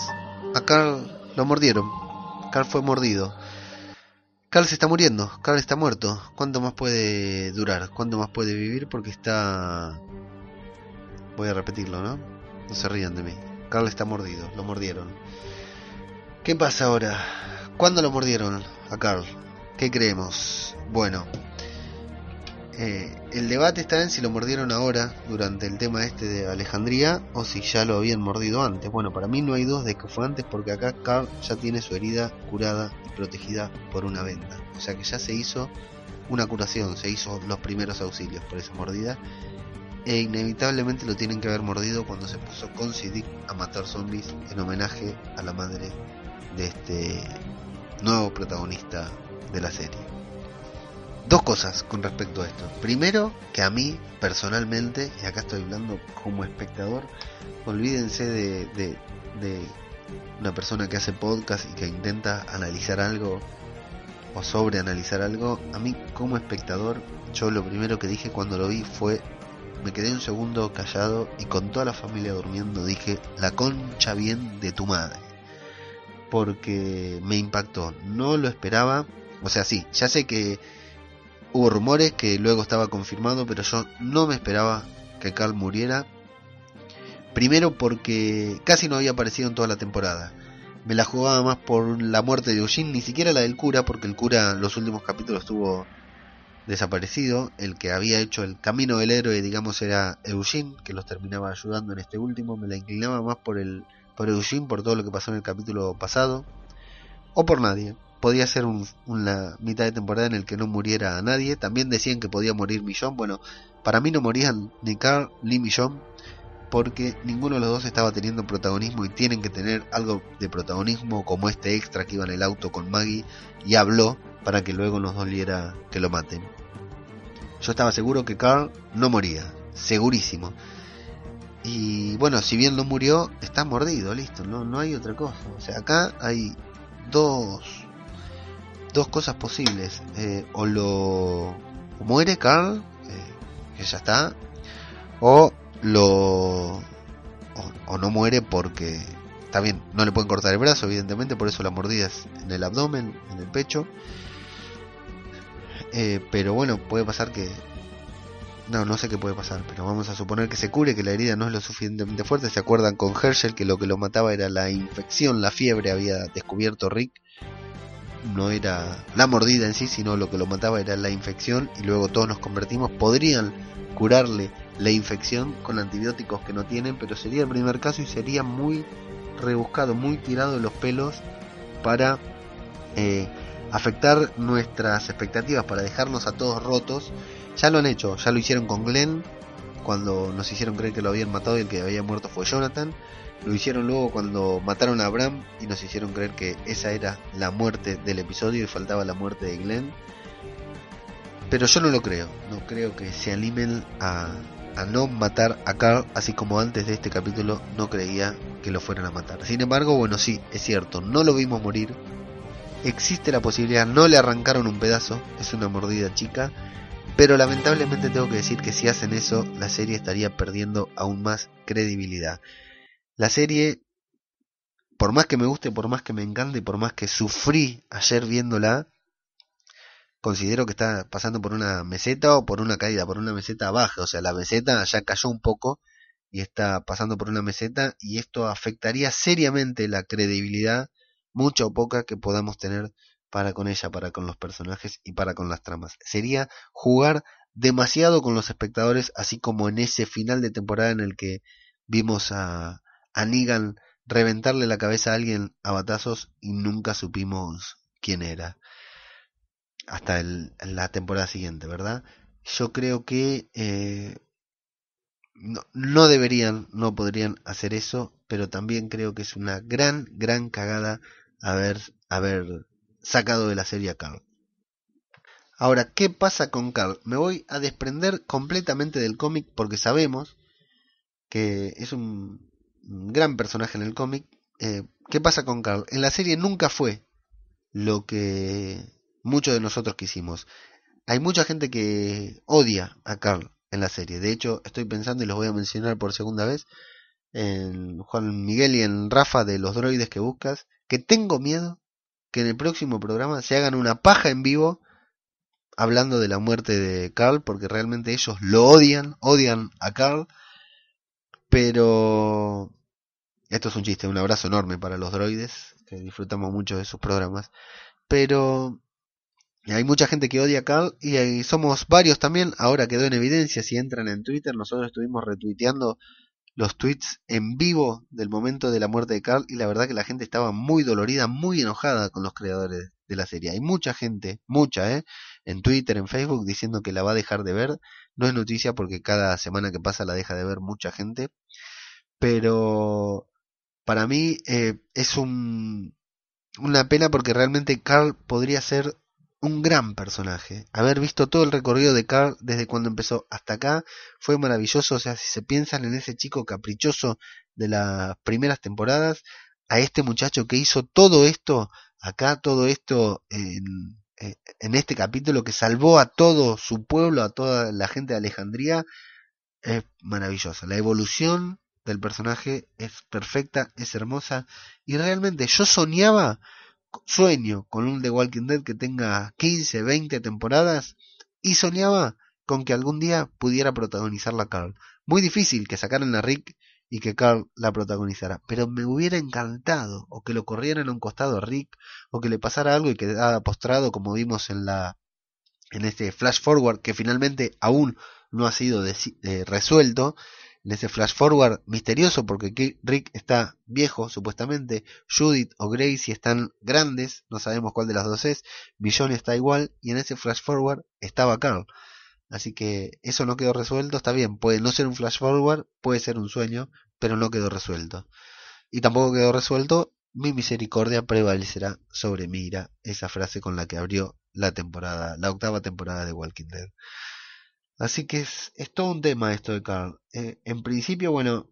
a Carl lo mordieron, Carl fue mordido. Carl se está muriendo, Carl está muerto. ¿Cuánto más puede durar? ¿Cuánto más puede vivir? Porque está Voy a repetirlo, ¿no? No se rían de mí. Carl está mordido, lo mordieron. ¿Qué pasa ahora? ¿Cuándo lo mordieron a Carl? ¿Qué creemos? Bueno, eh, el debate está en si lo mordieron ahora, durante el tema este de Alejandría, o si ya lo habían mordido antes. Bueno, para mí no hay dudas de que fue antes porque acá Carl ya tiene su herida curada y protegida por una venda. O sea que ya se hizo una curación, se hizo los primeros auxilios por esa mordida e inevitablemente lo tienen que haber mordido cuando se puso con Siddiq a matar zombies en homenaje a la madre de este nuevo protagonista de la serie. Dos cosas con respecto a esto. Primero, que a mí personalmente, y acá estoy hablando como espectador, olvídense de, de, una persona que hace podcast y que intenta analizar algo o sobreanalizar algo. A mí como espectador, yo lo primero que dije cuando lo vi fue me quedé un segundo callado y con toda la familia durmiendo dije, la concha bien de tu madre. Porque me impactó, no lo esperaba. O sea, sí, ya sé que hubo rumores que luego estaba confirmado, pero yo no me esperaba que Carl muriera. Primero porque casi no había aparecido en toda la temporada. Me la jugaba más por la muerte de Eugene, ni siquiera la del cura, porque el cura en los últimos capítulos estuvo desaparecido, el que había hecho el camino del héroe, digamos, era Eugene, que los terminaba ayudando en este último, me la inclinaba más por el por Eugene, por todo lo que pasó en el capítulo pasado, o por nadie. Podía ser un, una mitad de temporada en el que no muriera nadie. También decían que podía morir Millón. Bueno, para mí no morían ni Carl ni Millón, porque ninguno de los dos estaba teniendo protagonismo y tienen que tener algo de protagonismo, como este extra que iba en el auto con Maggie y habló para que luego nos doliera que lo maten. Yo estaba seguro que Carl no moría, segurísimo. Y bueno, si bien no murió, está mordido, listo, no, no hay otra cosa. O sea, acá hay dos, dos cosas posibles. Eh, o lo muere Carl, eh, que ya está, o lo o, no muere porque está bien, no le pueden cortar el brazo, evidentemente, por eso la mordida es en el abdomen, en el pecho. Eh, pero bueno, puede pasar que... No, no sé qué puede pasar, pero vamos a suponer que se cure, que la herida no es lo suficientemente fuerte. ¿Se acuerdan con Herschel que lo que lo mataba era la infección, la fiebre, había descubierto Rick? No era la mordida en sí, sino lo que lo mataba era la infección y luego todos nos convertimos. Podrían curarle la infección con antibióticos que no tienen, pero sería el primer caso y sería muy rebuscado, muy tirado de los pelos para eh, afectar nuestras expectativas, para dejarnos a todos rotos. Ya lo han hecho, ya lo hicieron con Glenn, cuando nos hicieron creer que lo habían matado y el que había muerto fue Jonathan. Lo hicieron luego cuando mataron a Abraham y nos hicieron creer que esa era la muerte del episodio y faltaba la muerte de Glenn. Pero yo no lo creo, no creo que se animen a, a no matar a Carl, así como antes de este capítulo no creía que lo fueran a matar. Sin embargo, bueno, sí, es cierto, no lo vimos morir. Existe la posibilidad, no le arrancaron un pedazo, es una mordida chica, pero lamentablemente tengo que decir que si hacen eso, la serie estaría perdiendo aún más credibilidad. La serie, por más que me guste, por más que me encante por más que sufrí ayer viéndola, considero que está pasando por una meseta o por una caída, por una meseta baja. O sea, la meseta ya cayó un poco y está pasando por una meseta y esto afectaría seriamente la credibilidad, mucha o poca, que podamos tener para con ella, para con los personajes y para con las tramas. Sería jugar demasiado con los espectadores, así como en ese final de temporada en el que vimos a, a Negan reventarle la cabeza a alguien a batazos y nunca supimos quién era hasta el, la temporada siguiente, ¿verdad? Yo creo que eh, no, no, deberían, no podrían hacer eso, pero también creo que es una gran, gran cagada haber, haber sacado de la serie a Carl. Ahora, ¿qué pasa con Carl? Me voy a desprender completamente del cómic porque sabemos que es un, un gran personaje en el cómic. Eh, ¿Qué pasa con Carl? En la serie nunca fue lo que muchos de nosotros quisimos. Hay mucha gente que odia a Carl en la serie. De hecho, estoy pensando y los voy a mencionar por segunda vez en Juan Miguel y en Rafa de los droides que buscas, que tengo miedo que en el próximo programa se hagan una paja en vivo hablando de la muerte de Carl, porque realmente ellos lo odian, odian a Carl, pero esto es un chiste, un abrazo enorme para los droides, que disfrutamos mucho de sus programas, pero hay mucha gente que odia a Carl y somos varios también. Ahora quedó en evidencia. Si entran en Twitter, nosotros estuvimos retuiteando los tweets en vivo del momento de la muerte de Carl y la verdad que la gente estaba muy dolorida, muy enojada con los creadores de la serie. Hay mucha gente, mucha, ¿eh? En Twitter, en Facebook, diciendo que la va a dejar de ver. No es noticia porque cada semana que pasa la deja de ver mucha gente. Pero para mí eh, es un, una pena porque realmente Carl podría ser un gran personaje. Haber visto todo el recorrido de Carl desde cuando empezó hasta acá fue maravilloso. O sea, si se piensan en ese chico caprichoso de las primeras temporadas, a este muchacho que hizo todo esto, acá todo esto en, en este capítulo, que salvó a todo su pueblo, a toda la gente de Alejandría, es maravillosa. La evolución del personaje es perfecta, es hermosa y realmente yo soñaba sueño con un The Walking Dead que tenga 15, 20 temporadas y soñaba con que algún día pudiera protagonizarla Carl. Muy difícil que sacaran a Rick y que Carl la protagonizara, pero me hubiera encantado o que lo corrieran a un costado a Rick o que le pasara algo y quedara postrado como vimos en la en este flash forward que finalmente aún no ha sido eh, resuelto en ese flash forward misterioso porque Rick está viejo supuestamente, Judith o Gracie están grandes, no sabemos cuál de las dos es, Billon está igual y en ese flash forward estaba Carl. Así que eso no quedó resuelto, está bien, puede no ser un flash forward, puede ser un sueño, pero no quedó resuelto. Y tampoco quedó resuelto, mi misericordia prevalecerá sobre mi ira, esa frase con la que abrió la temporada, la octava temporada de Walking Dead. Así que es, es todo un tema esto de Carl. Eh, en principio, bueno,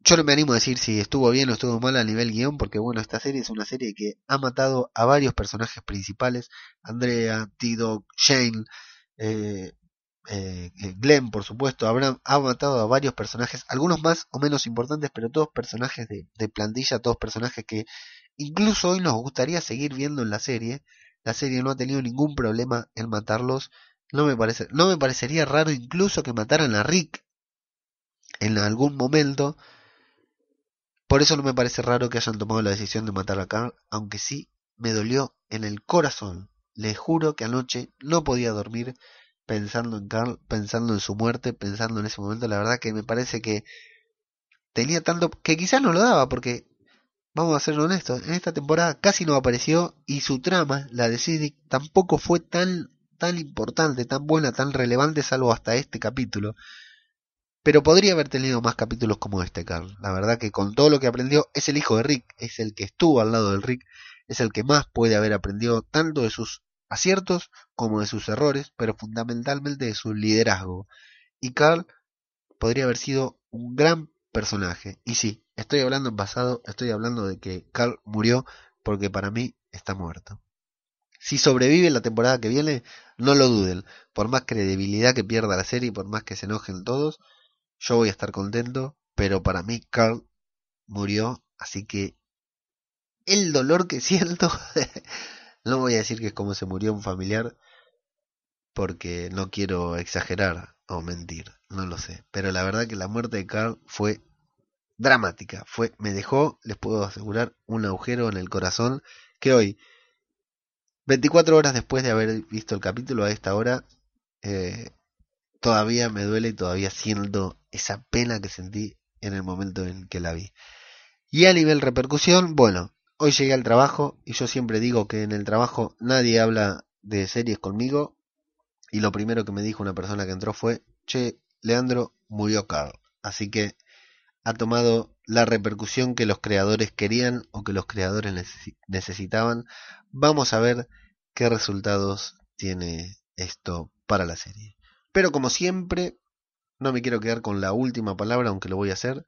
yo no me animo a decir si estuvo bien o estuvo mal a nivel guion, porque bueno, esta serie es una serie que ha matado a varios personajes principales, Andrea, T-Dog, Shane, eh, eh, Glenn, por supuesto, ha matado a varios personajes, algunos más o menos importantes, pero todos personajes de, de, plantilla, todos personajes que incluso hoy nos gustaría seguir viendo en la serie. La serie no ha tenido ningún problema en matarlos. No me, parece, no me parecería raro incluso que mataran a Rick en algún momento. Por eso no me parece raro que hayan tomado la decisión de matar a Carl, aunque sí me dolió en el corazón. Les juro que anoche no podía dormir pensando en Carl, pensando en su muerte, pensando en ese momento. La verdad que me parece que tenía tanto que quizás no lo daba, porque vamos a ser honestos, en esta temporada casi no apareció y su trama, la de Siddick, tampoco fue tan tan importante, tan buena, tan relevante, salvo hasta este capítulo. Pero podría haber tenido más capítulos como este, Carl. La verdad que con todo lo que aprendió, es el hijo de Rick, es el que estuvo al lado del Rick, es el que más puede haber aprendido tanto de sus aciertos como de sus errores, pero fundamentalmente de su liderazgo. Y Carl podría haber sido un gran personaje. Y sí, estoy hablando en pasado, estoy hablando de que Carl murió porque para mí está muerto. Si sobrevive la temporada que viene, no lo duden. Por más credibilidad que pierda la serie por más que se enojen todos, yo voy a estar contento. Pero para mí, Carl murió, así que el dolor que [LAUGHS] siento No voy a decir que es como se murió un familiar, porque no quiero exagerar o mentir, no lo sé. Pero la verdad que la muerte de Carl fue dramática, fue, me dejó, les puedo asegurar, un agujero en el corazón que hoy, 24 horas después de haber visto el capítulo a esta hora, eh, todavía me duele y todavía siento esa pena que sentí en el momento en que la vi. Y a nivel repercusión, bueno, Hoy llegué al trabajo y yo siempre digo que en el trabajo nadie habla de series conmigo y lo primero que me dijo una persona que entró fue, che, Leandro, murió Carl. Así que ha tomado la repercusión que los creadores querían o que los creadores necesitaban. Vamos a ver qué resultados tiene esto para la serie. Pero como siempre, no me quiero quedar con la última palabra, aunque lo voy a hacer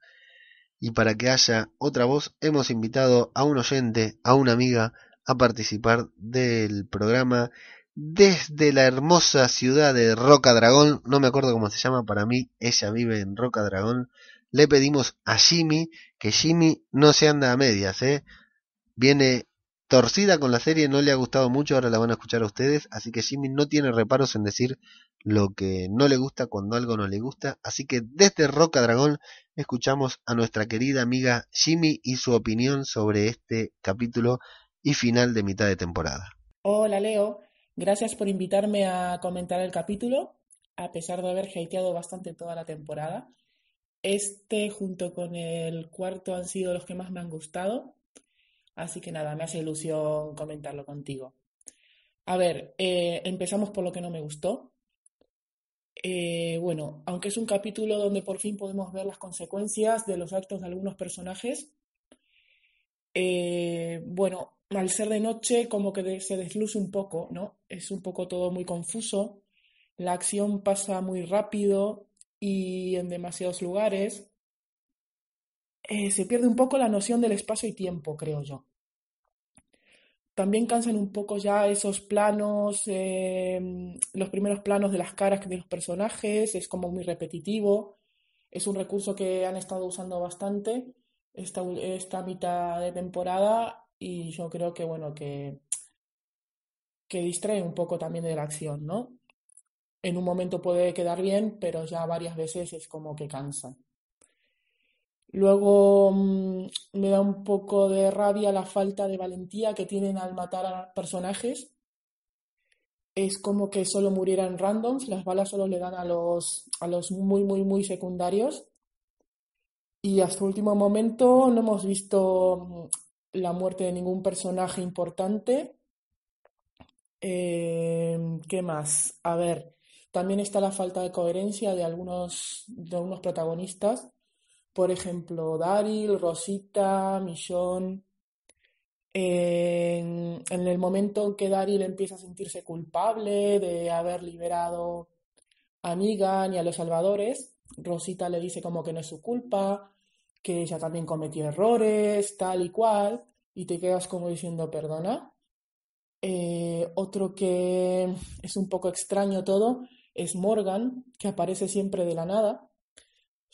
y para que haya otra voz hemos invitado a un oyente, a una amiga, a participar del programa desde la hermosa ciudad de Roca Dragón, no me acuerdo cómo se llama, para mí ella vive en Roca Dragón, le pedimos a Jimmy que Jimmy no se anda a medias, ¿eh? viene torcida con la serie, no le ha gustado mucho, ahora la van a escuchar a ustedes, así que Jimmy no tiene reparos en decir lo que no le gusta cuando algo no le gusta, así que desde Roca Dragón escuchamos a nuestra querida amiga Jimmy y su opinión sobre este capítulo y final de mitad de temporada. Hola Leo, gracias por invitarme a comentar el capítulo, a pesar de haber hateado bastante toda la temporada. Este junto con el cuarto han sido los que más me han gustado, así que nada, me hace ilusión comentarlo contigo. A ver, eh, empezamos por lo que no me gustó. Eh, bueno, aunque es un capítulo donde por fin podemos ver las consecuencias de los actos de algunos personajes, eh, bueno, al ser de noche como que se desluce un poco, ¿no? Es un poco todo muy confuso, la acción pasa muy rápido y en demasiados lugares. Eh, se pierde un poco la noción del espacio y tiempo, creo yo también cansan un poco ya esos planos, em, los primeros planos de las caras de los personajes, es como muy repetitivo. Es un recurso que han estado usando bastante esta, esta mitad de temporada y yo creo que, bueno, que, que distrae un poco también de la acción, ¿no? En un momento puede quedar bien, pero ya varias veces es como que cansa. Luego mm, me da un poco de rabia la falta de valentía que tienen al matar a personajes. Es como que solo murieran randoms, las balas solo le dan a los, a los muy, muy, muy secundarios. Y hasta el último momento no hemos visto mm, la muerte de ningún personaje importante. Eh, ¿Qué más? A ver, también está la falta de coherencia de algunos, de algunos protagonistas por ejemplo, Daryl, Rosita, Michonne. En, el momento en que Daryl empieza a sentirse culpable de haber liberado a Negan y a los salvadores, Rosita le dice como que no es su culpa, que ella también cometió errores, tal y cual, y te quedas como diciendo perdona. Eh, otro que es un poco extraño todo es Morgan, que aparece siempre de la nada.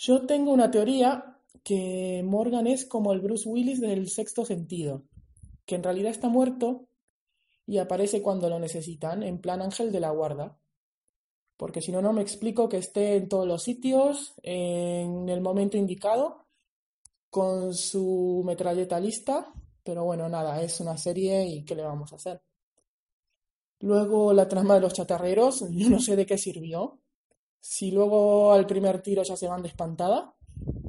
Yo tengo una teoría que Morgan es como el Bruce Willis del sexto sentido, que en realidad está muerto y aparece cuando lo necesitan, en plan ángel de la guarda. Porque si no, no me explico que esté en todos los sitios, en el momento indicado, con su metralleta lista, pero bueno, nada, es una serie y ¿qué le vamos a hacer? Luego la trama de los chatarreros, [LAUGHS] yo no sé de qué sirvió. Si luego al primer tiro ya se van de espantada,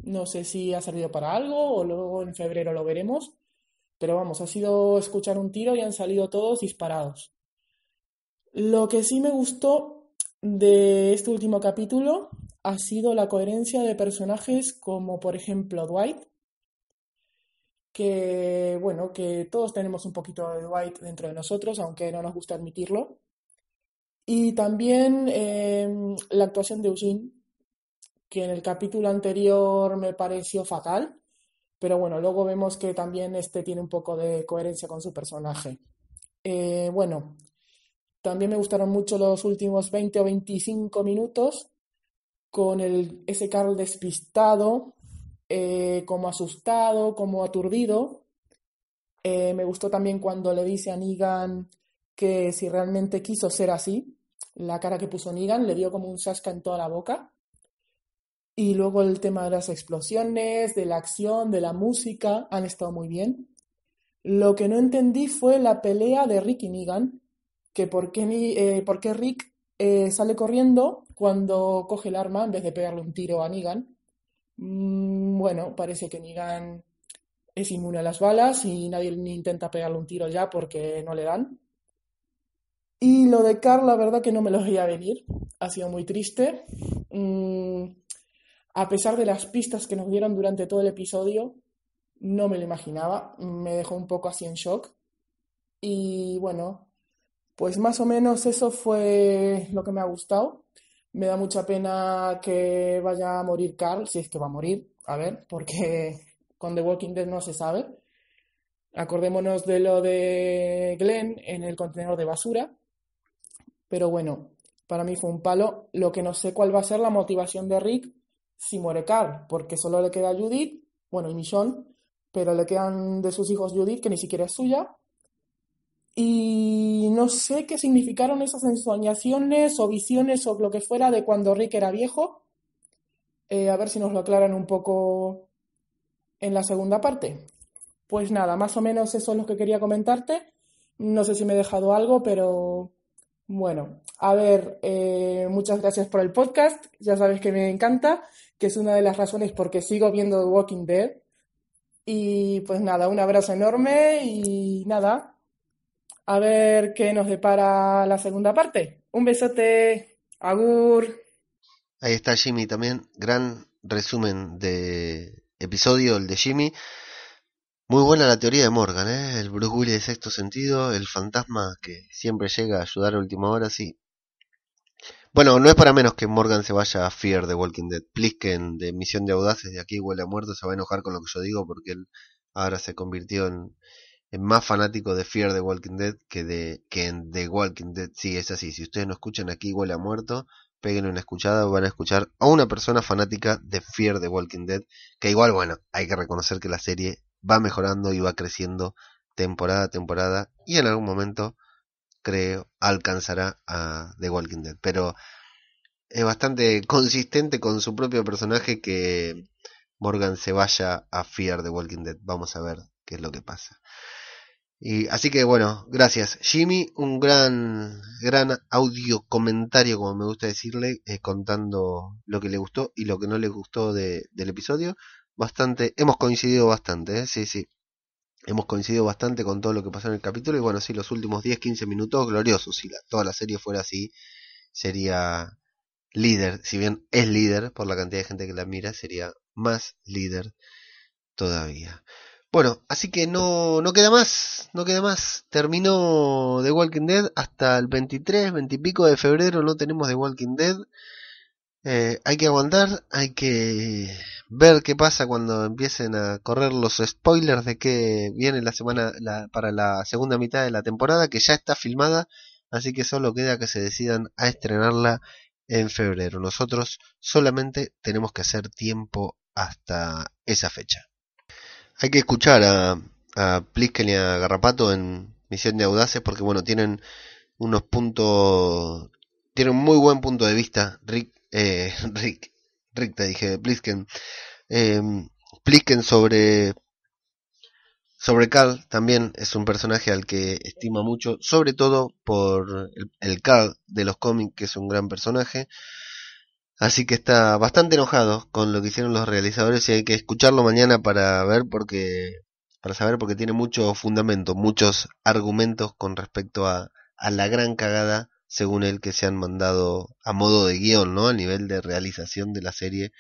no sé si ha servido para algo o luego en febrero lo veremos. Pero vamos, ha sido escuchar un tiro y han salido todos disparados. Lo que sí me gustó de este último capítulo ha sido la coherencia de personajes como por ejemplo Dwight, que bueno, que todos tenemos un poquito de Dwight dentro de nosotros, aunque no nos gusta admitirlo. Y también em, la actuación de Eugene, que en el capítulo anterior me pareció fatal, pero bueno, luego vemos que también este tiene un poco de coherencia con su personaje. Eh, bueno, también me gustaron mucho los últimos 20 o 25 minutos con el, ese Carl despistado, eh, como asustado, como aturdido. Eh, me gustó también cuando le dice a Negan que si realmente quiso ser así, la cara que puso Negan le dio como un sasca en toda la boca. Y luego el tema de las explosiones, de la acción, de la música, han estado muy bien. Lo que no entendí fue la pelea de Rick y Negan, que por qué, eh, por qué Rick sale corriendo cuando coge el arma en vez de pegarle un tiro a Negan. Mm, bueno, parece que Negan es inmune a las balas y nadie ni intenta pegarle un tiro ya porque no le dan. Y lo de Carl, la verdad que no me lo veía venir. Ha sido muy triste. Mm, a pesar de las pistas que nos dieron durante todo el episodio, no me lo imaginaba. Me dejó un poco así en shock. Y bueno, pues más o menos eso fue lo que me ha gustado. Me da mucha pena que vaya a morir Carl, si es que va a morir, a ver, porque con The Walking Dead no se sabe. Acordémonos de lo de Glenn en el contenedor de basura. Pero bueno, para mí fue un palo. Lo que no sé cuál va a ser la motivación de Rick si muere Carl, porque solo le queda Judith, bueno, y Michonne, pero le quedan de sus hijos Judith, que ni siquiera es suya, y no sé qué significaron esas ensoñaciones o visiones o lo que fuera de cuando Rick era viejo. Eh, a ver si nos lo aclaran un poco en la segunda parte. Pues nada, más o menos eso es lo que quería comentarte. No sé si me he dejado algo, pero bueno, a ver, eh, muchas gracias por el podcast. Ya sabes que me encanta, que es una de las razones por que sigo viendo The Walking Dead. Y pues nada, un abrazo enorme y nada, a ver qué nos depara la segunda parte. Un besote, Agur. Ahí está Jimmy también, gran resumen de episodio, el de Jimmy. Muy buena la teoría de Morgan, ¿eh? el Bruce Willis de sexto sentido, el fantasma que siempre llega a ayudar a última hora, sí. Bueno, no es para menos que Morgan se vaya a Fear de Walking Dead. Plisken de Misión de Audaces de aquí huele a muerto, se va a enojar con lo que yo digo porque él ahora se convirtió en, más fanático de Fear the Walking Dead que de que en The Walking Dead. Sí, es así. Si ustedes no escuchan aquí huele a muerto, peguen una escuchada van a escuchar a una persona fanática de Fear the Walking Dead. Que igual, bueno, hay que reconocer que la serie va mejorando y va creciendo temporada a temporada. Y en algún momento, creo, alcanzará a The Walking Dead. Pero es bastante consistente con su propio personaje que Morgan se vaya a Fear the Walking Dead. Vamos a ver qué es lo que pasa. Y, así que bueno, gracias Jimmy, un gran, gran audio comentario, como me gusta decirle, eh, contando lo que le gustó y lo que no le gustó de, del episodio. Bastante, hemos coincidido bastante, ¿eh? sí, sí. Hemos coincidido bastante con todo lo que pasó en el capítulo y bueno, sí, los últimos 10-15 minutos gloriosos. Si la, toda la serie fuera así, sería líder. Si bien es líder por la cantidad de gente que la mira, sería más líder todavía. Bueno, así que no, no queda más, no queda más. Terminó The Walking Dead hasta el 23, 20 y pico de febrero no tenemos The Walking Dead. Eh, hay que aguantar, hay que ver qué pasa cuando empiecen a correr los spoilers de que viene la semana para la segunda mitad de la temporada, que ya está filmada, así que solo queda que se decidan a estrenarla en febrero. Nosotros solamente tenemos que hacer tiempo hasta esa fecha. Hay que escuchar a, a Plisken y a Garrapato en Misión de Audaces porque bueno, tienen unos puntos, tienen un muy buen punto de vista. Rick, eh, [LAUGHS] Rick, Rick te dije, Plisken, eh, sobre sobre Carl también es un personaje al que estima mucho, sobre todo por el, el Carl de los cómics, que es un gran personaje. Así que está bastante enojado con lo que hicieron los realizadores y hay que escucharlo mañana para ver porque para saber porque tiene mucho fundamento, muchos argumentos con respecto a, a la gran cagada según él que se han mandado a modo de guion, ¿no? A nivel de realización de la serie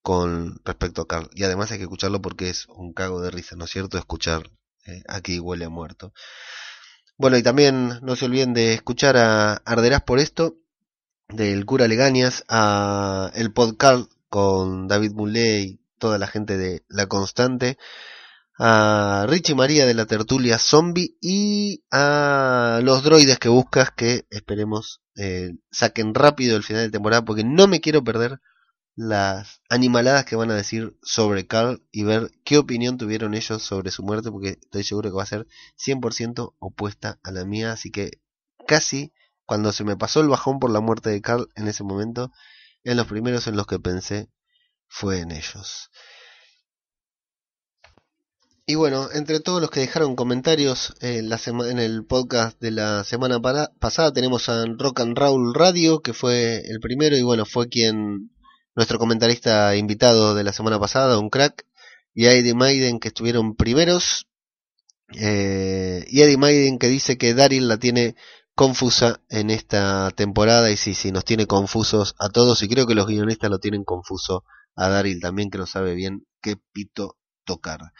con respecto a Carl. Y además hay que escucharlo porque es un cago de risa, ¿no es cierto? Escuchar eh, aquí huele a muerto. Bueno, y también no se olviden de escuchar a Arderás por esto, del cura Legañas, a el podcast con David Muley y toda la gente de La Constante, a Richie María de la tertulia Zombie y a los droides que buscas que esperemos eh, saquen rápido el final de temporada porque no me quiero perder las animaladas que van a decir sobre Carl y ver qué opinión tuvieron ellos sobre su muerte, porque estoy seguro que va a ser 100% opuesta a la mía, así que casi cuando se me pasó el bajón por la muerte de Carl en ese momento, en los primeros en los que pensé fue en ellos. Y bueno, entre todos los que dejaron comentarios en, la en el podcast de la semana pasada tenemos a Rock and Roll Radio, que fue el primero y bueno, fue quien nuestro comentarista invitado de la semana pasada, un crack, y a Eddie Maiden que estuvieron primeros, eh, y Eddie Maiden que dice que Daryl la tiene confusa en esta temporada y sí, sí, nos tiene confusos a todos y creo que los guionistas lo tienen confuso a Daryl también que no sabe bien qué pito tocar.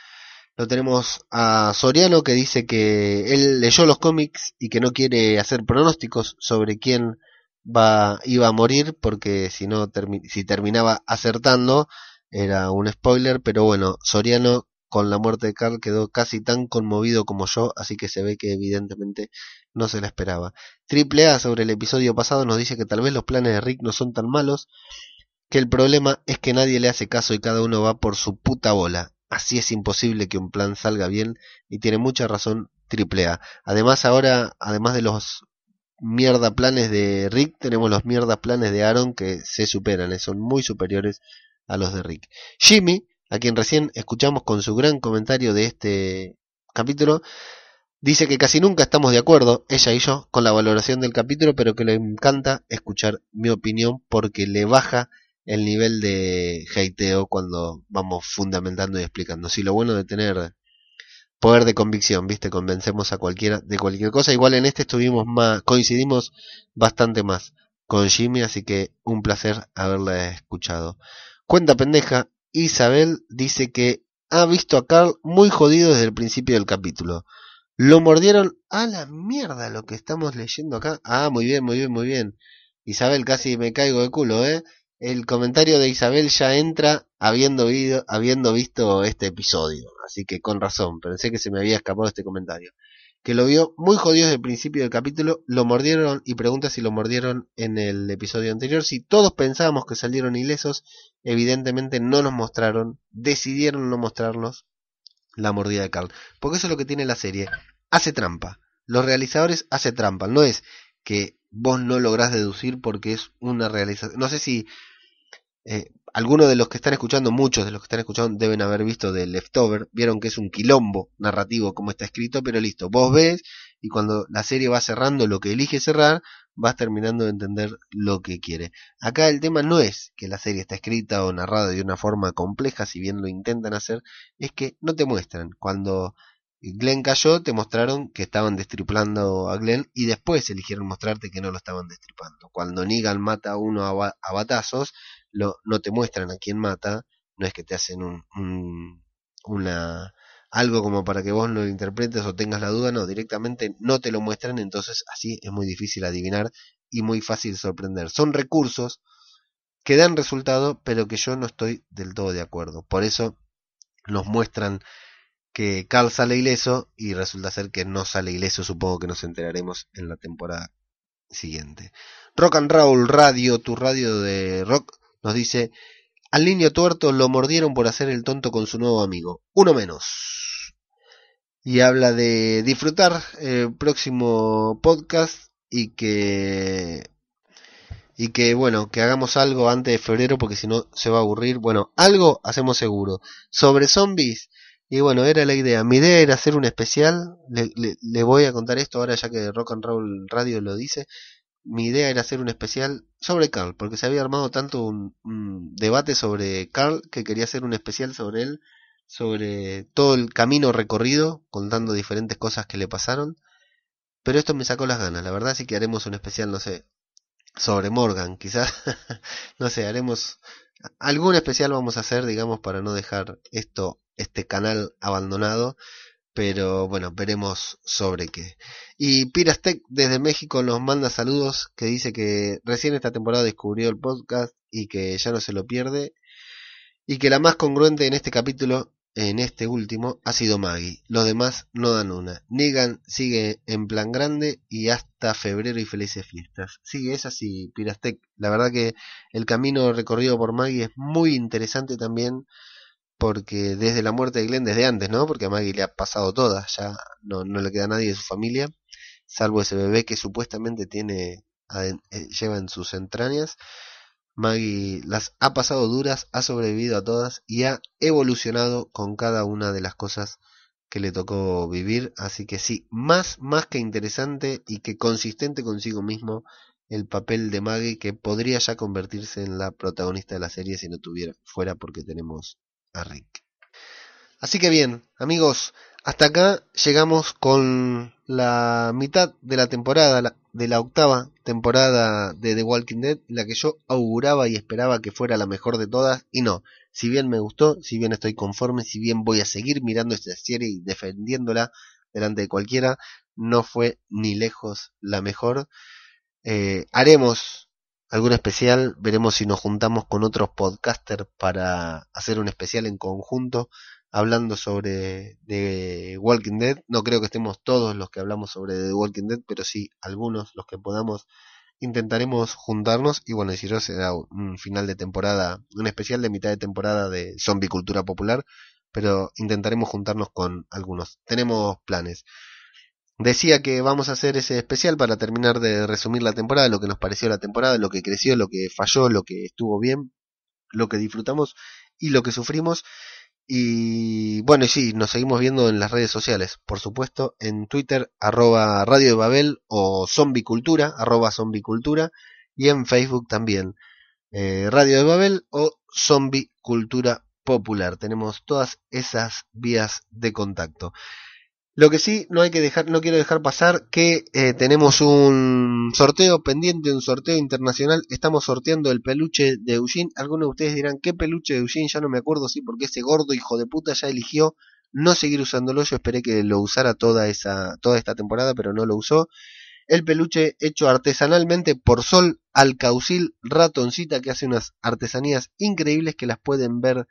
Lo tenemos a Soriano que dice que él leyó los cómics y que no quiere hacer pronósticos sobre quién va, iba a morir porque si no si terminaba acertando era un spoiler, pero bueno, Soriano con la muerte de Carl quedó casi tan conmovido como yo, así que se ve que evidentemente no se la esperaba. Triple A sobre el episodio pasado nos dice que tal vez los planes de Rick no son tan malos, que el problema es que nadie le hace caso y cada uno va por su puta bola. Así es imposible que un plan salga bien y tiene mucha razón Triple A. Además ahora, además de los mierda planes de Rick, tenemos los mierda planes de Aaron que se superan, eh, son muy superiores a los de Rick. Jimmy, a quien recién escuchamos con su gran comentario de este capítulo, dice que casi nunca estamos de acuerdo, ella y yo, con la valoración del capítulo, pero que le encanta escuchar mi opinión porque le baja el nivel de hateo cuando vamos fundamentando y explicando. Si lo bueno de tener poder de convicción, ¿viste? Convencemos a cualquiera de cualquier cosa. Igual en este estuvimos más, coincidimos bastante más con Jimmy, así que un placer haberla escuchado. Cuenta pendeja, Isabel dice que ha visto a Carl muy jodido desde el principio del capítulo. Lo mordieron a la mierda lo que estamos leyendo acá. Ah, muy bien, muy bien, muy bien. Isabel, casi me caigo de culo, ¿eh? El comentario de Isabel ya entra habiendo, habiendo visto este episodio. Así que con razón, pensé que se me había escapado este comentario. Que lo vio muy jodido desde el principio del capítulo, lo mordieron y pregunta si lo mordieron en el episodio anterior. Si todos pensábamos que salieron ilesos, evidentemente no nos mostraron, decidieron no mostrarnos la mordida de Carl. Porque eso es lo que tiene la serie. Hace trampa. Los realizadores hacen trampa. No es que vos no lográs deducir porque es una realización. No sé si eh, algunos de los que están escuchando, muchos de los que están escuchando deben haber visto de Leftover, vieron que es un quilombo narrativo como está escrito, pero listo, vos ves y cuando la serie va cerrando lo que elige cerrar, vas terminando de entender lo que quiere. Acá el tema no es que la serie está escrita o narrada de una forma compleja, si bien lo intentan hacer, es que no te muestran cuando Glenn cayó, te mostraron que estaban destripando a Glenn y después eligieron mostrarte que no lo estaban destripando. Cuando Negan mata a uno a, batazos, lo, no te muestran a quién mata, no es que te hacen un, una algo como para que vos lo interpretes o tengas la duda, no, directamente no te lo muestran, entonces así es muy difícil adivinar y muy fácil sorprender. Son recursos que dan resultado, pero que yo no estoy del todo de acuerdo. Por eso nos muestran que Carl sale ileso y resulta ser que no sale ileso, supongo que nos enteraremos en la temporada siguiente. Rock and Roll Radio, tu radio de rock, nos dice, al niño tuerto lo mordieron por hacer el tonto con su nuevo amigo. Uno menos. Y habla de disfrutar el próximo podcast y que y que bueno, que hagamos algo antes de febrero porque si no se va a aburrir. Bueno, algo hacemos seguro. Sobre zombies, y bueno, era la idea. Mi idea era hacer un especial, le, le, voy a contar esto ahora ya que Rock and Roll Radio lo dice. Mi idea era hacer un especial sobre Carl, porque se había armado tanto un, debate sobre Carl que quería hacer un especial sobre él, sobre todo el camino recorrido, contando diferentes cosas que le pasaron. Pero esto me sacó las ganas, la verdad sí que haremos un especial, no sé, sobre Morgan, quizás, [LAUGHS] no sé, haremos algún especial vamos a hacer, digamos, para no dejar esto, este canal abandonado, pero bueno, veremos sobre qué. Y Pirastec desde México nos manda saludos, que dice que recién esta temporada descubrió el podcast y que ya no se lo pierde, y que la más congruente en este capítulo en este último ha sido Maggie. Los demás no dan una. Negan sigue en plan grande y hasta febrero y felices fiestas. Sigue es así, Pirastec. La verdad que el camino recorrido por Maggie es muy interesante también porque desde la muerte de Glenn, desde antes, ¿no? Porque a Maggie le ha pasado todas, ya no, no le queda a nadie de su familia, salvo ese bebé que supuestamente tiene, eh, lleva en sus entrañas. Maggie las ha pasado duras, ha sobrevivido a todas y ha evolucionado con cada una de las cosas que le tocó vivir. Así que sí, más, más que interesante y que consistente consigo mismo el papel de Maggie que podría ya convertirse en la protagonista de la serie si no tuviera fuera porque tenemos Así que bien, amigos, hasta acá llegamos con la mitad de la temporada, de la octava temporada de The Walking Dead, la que yo auguraba y esperaba que fuera la mejor de todas, y no, si bien me gustó, si bien estoy conforme, si bien voy a seguir mirando esta serie y defendiéndola delante de cualquiera, no fue ni lejos la mejor. Eh, haremos algún especial, veremos si nos juntamos con otros podcasters para hacer un especial en conjunto hablando sobre The Walking Dead. No creo que estemos todos los que hablamos sobre The Walking Dead, pero sí algunos, los que podamos. Intentaremos juntarnos y bueno, si no será un final de temporada, un especial de mitad de temporada de zombie cultura popular, pero intentaremos juntarnos con algunos. Tenemos planes. Decía que vamos a hacer ese especial para terminar de resumir la temporada, lo que nos pareció la temporada, lo que creció, lo que falló, lo que estuvo bien, lo que disfrutamos y lo que sufrimos. Y bueno, y sí, nos seguimos viendo en las redes sociales, por supuesto, en Twitter, arroba Radio de Babel o Zombicultura, arroba Zombicultura, y en Facebook también, eh, Radio de Babel o Zombie Cultura Popular. Tenemos todas esas vías de contacto. Lo que sí no hay que dejar, no quiero dejar pasar que eh, tenemos un sorteo pendiente, un sorteo internacional. Estamos sorteando el peluche de Eugene. Algunos de ustedes dirán, ¿qué peluche de Eugene? Ya no me acuerdo, sí, porque ese gordo hijo de puta ya eligió no seguir usándolo. Yo esperé que lo usara toda esa, toda esta temporada, pero no lo usó. El peluche hecho artesanalmente por Sol Alcaucil Ratoncita, que hace unas artesanías increíbles que las pueden ver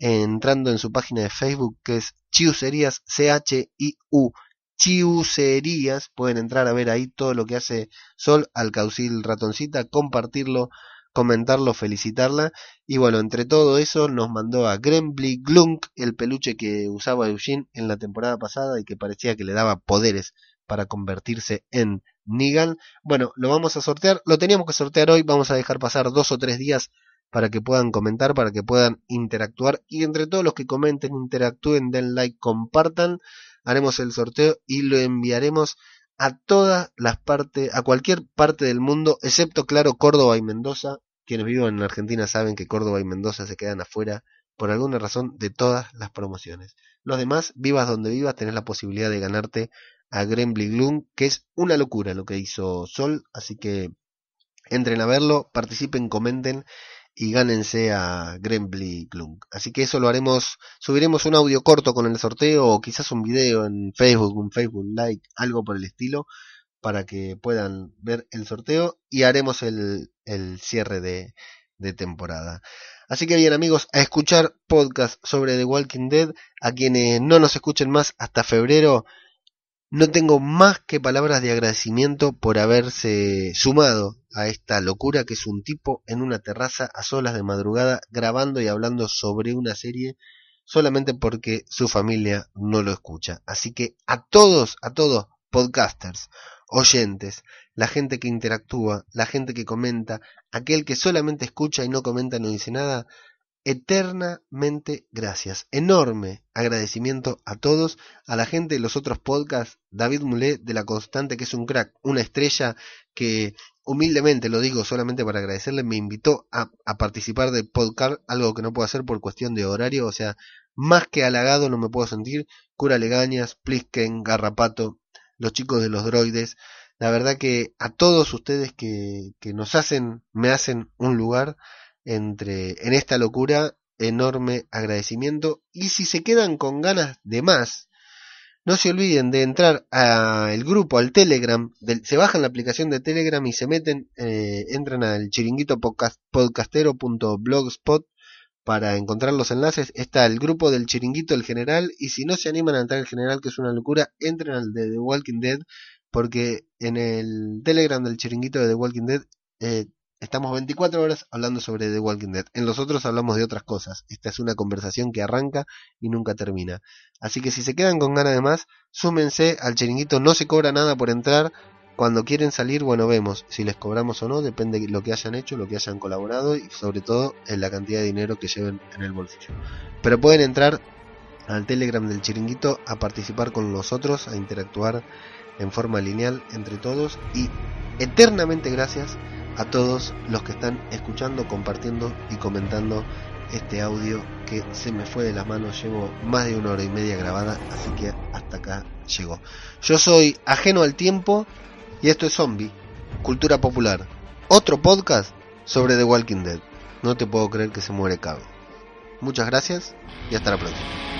entrando en su página de Facebook que es Chiuserías, C-H-I-U, Chiuserías, pueden entrar a ver ahí todo lo que hace Sol al Caucil Ratoncita, compartirlo, comentarlo, felicitarla. Y bueno, entre todo eso nos mandó a Grembly Glunk, el peluche que usaba Eugene en la temporada pasada y que parecía que le daba poderes para convertirse en Negan. Bueno, lo vamos a sortear, lo teníamos que sortear hoy, vamos a dejar pasar dos o tres días para que puedan comentar, para que puedan interactuar y entre todos los que comenten, interactúen, den like, compartan, haremos el sorteo y lo enviaremos a todas las partes, a cualquier parte del mundo, excepto claro Córdoba y Mendoza. Quienes viven en Argentina saben que Córdoba y Mendoza se quedan afuera por alguna razón de todas las promociones. Los demás, vivas donde vivas, tenés la posibilidad de ganarte a Grembly Gloom, que es una locura lo que hizo Sol, así que entren a verlo, participen, comenten y gánense a Grembly Clunk. Así que eso lo haremos, subiremos un audio corto con el sorteo o quizás un video en Facebook, un Facebook Like, algo por el estilo, para que puedan ver el sorteo y haremos el, el cierre de, de temporada. Así que bien amigos, a escuchar podcast sobre The Walking Dead, a quienes no nos escuchen más hasta febrero, No tengo más que palabras de agradecimiento por haberse sumado a esta locura que es un tipo en una terraza a solas de madrugada grabando y hablando sobre una serie solamente porque su familia no lo escucha. Así que a todos, a todos, podcasters, oyentes, la gente que interactúa, la gente que comenta, aquel que solamente escucha y no comenta, no dice nada, eternamente gracias. Enorme agradecimiento a todos, a la gente de los otros podcasts, David Mulet de La Constante, que es un crack, una estrella que humildemente lo digo solamente para agradecerle, me invitó a, participar del podcast, algo que no puedo hacer por cuestión de horario, o sea, más que halagado no me puedo sentir. Cura Legañas, Plisken, Garrapato, los chicos de los droides. La verdad que a todos ustedes que, que nos hacen, me hacen un lugar, entre, en esta locura, enorme agradecimiento. Y si se quedan con ganas de más, no se olviden de entrar al grupo, al Telegram, se bajan la aplicación de Telegram y se meten, eh, entran al chiringuito podcastero.blogspot para encontrar los enlaces. Está el grupo del chiringuito, el general, y si no se animan a entrar al general, que es una locura, entren al de The Walking Dead, porque en el Telegram del chiringuito de The Walking Dead eh, Estamos 24 horas hablando sobre The Walking Dead. En los otros hablamos de otras cosas. Esta es una conversación que arranca y nunca termina. Así que si se quedan con ganas de más, súmense al chiringuito. No se cobra nada por entrar. Cuando quieren salir, bueno, vemos si les cobramos o no. Depende de lo que hayan hecho, lo que hayan colaborado y sobre todo en la cantidad de dinero que lleven en el bolsillo. Pero pueden entrar al Telegram del chiringuito a participar con nosotros, a interactuar en forma lineal entre todos y eternamente gracias a todos los que están escuchando, compartiendo y comentando este audio que se me fue de las manos. Llevo más de una hora y media grabada, así que hasta acá llegó. Yo soy ajeno al tiempo y esto es Zombie, Cultura Popular. Otro podcast sobre The Walking Dead. No te puedo creer que se muere Cabo. Muchas gracias y hasta la próxima.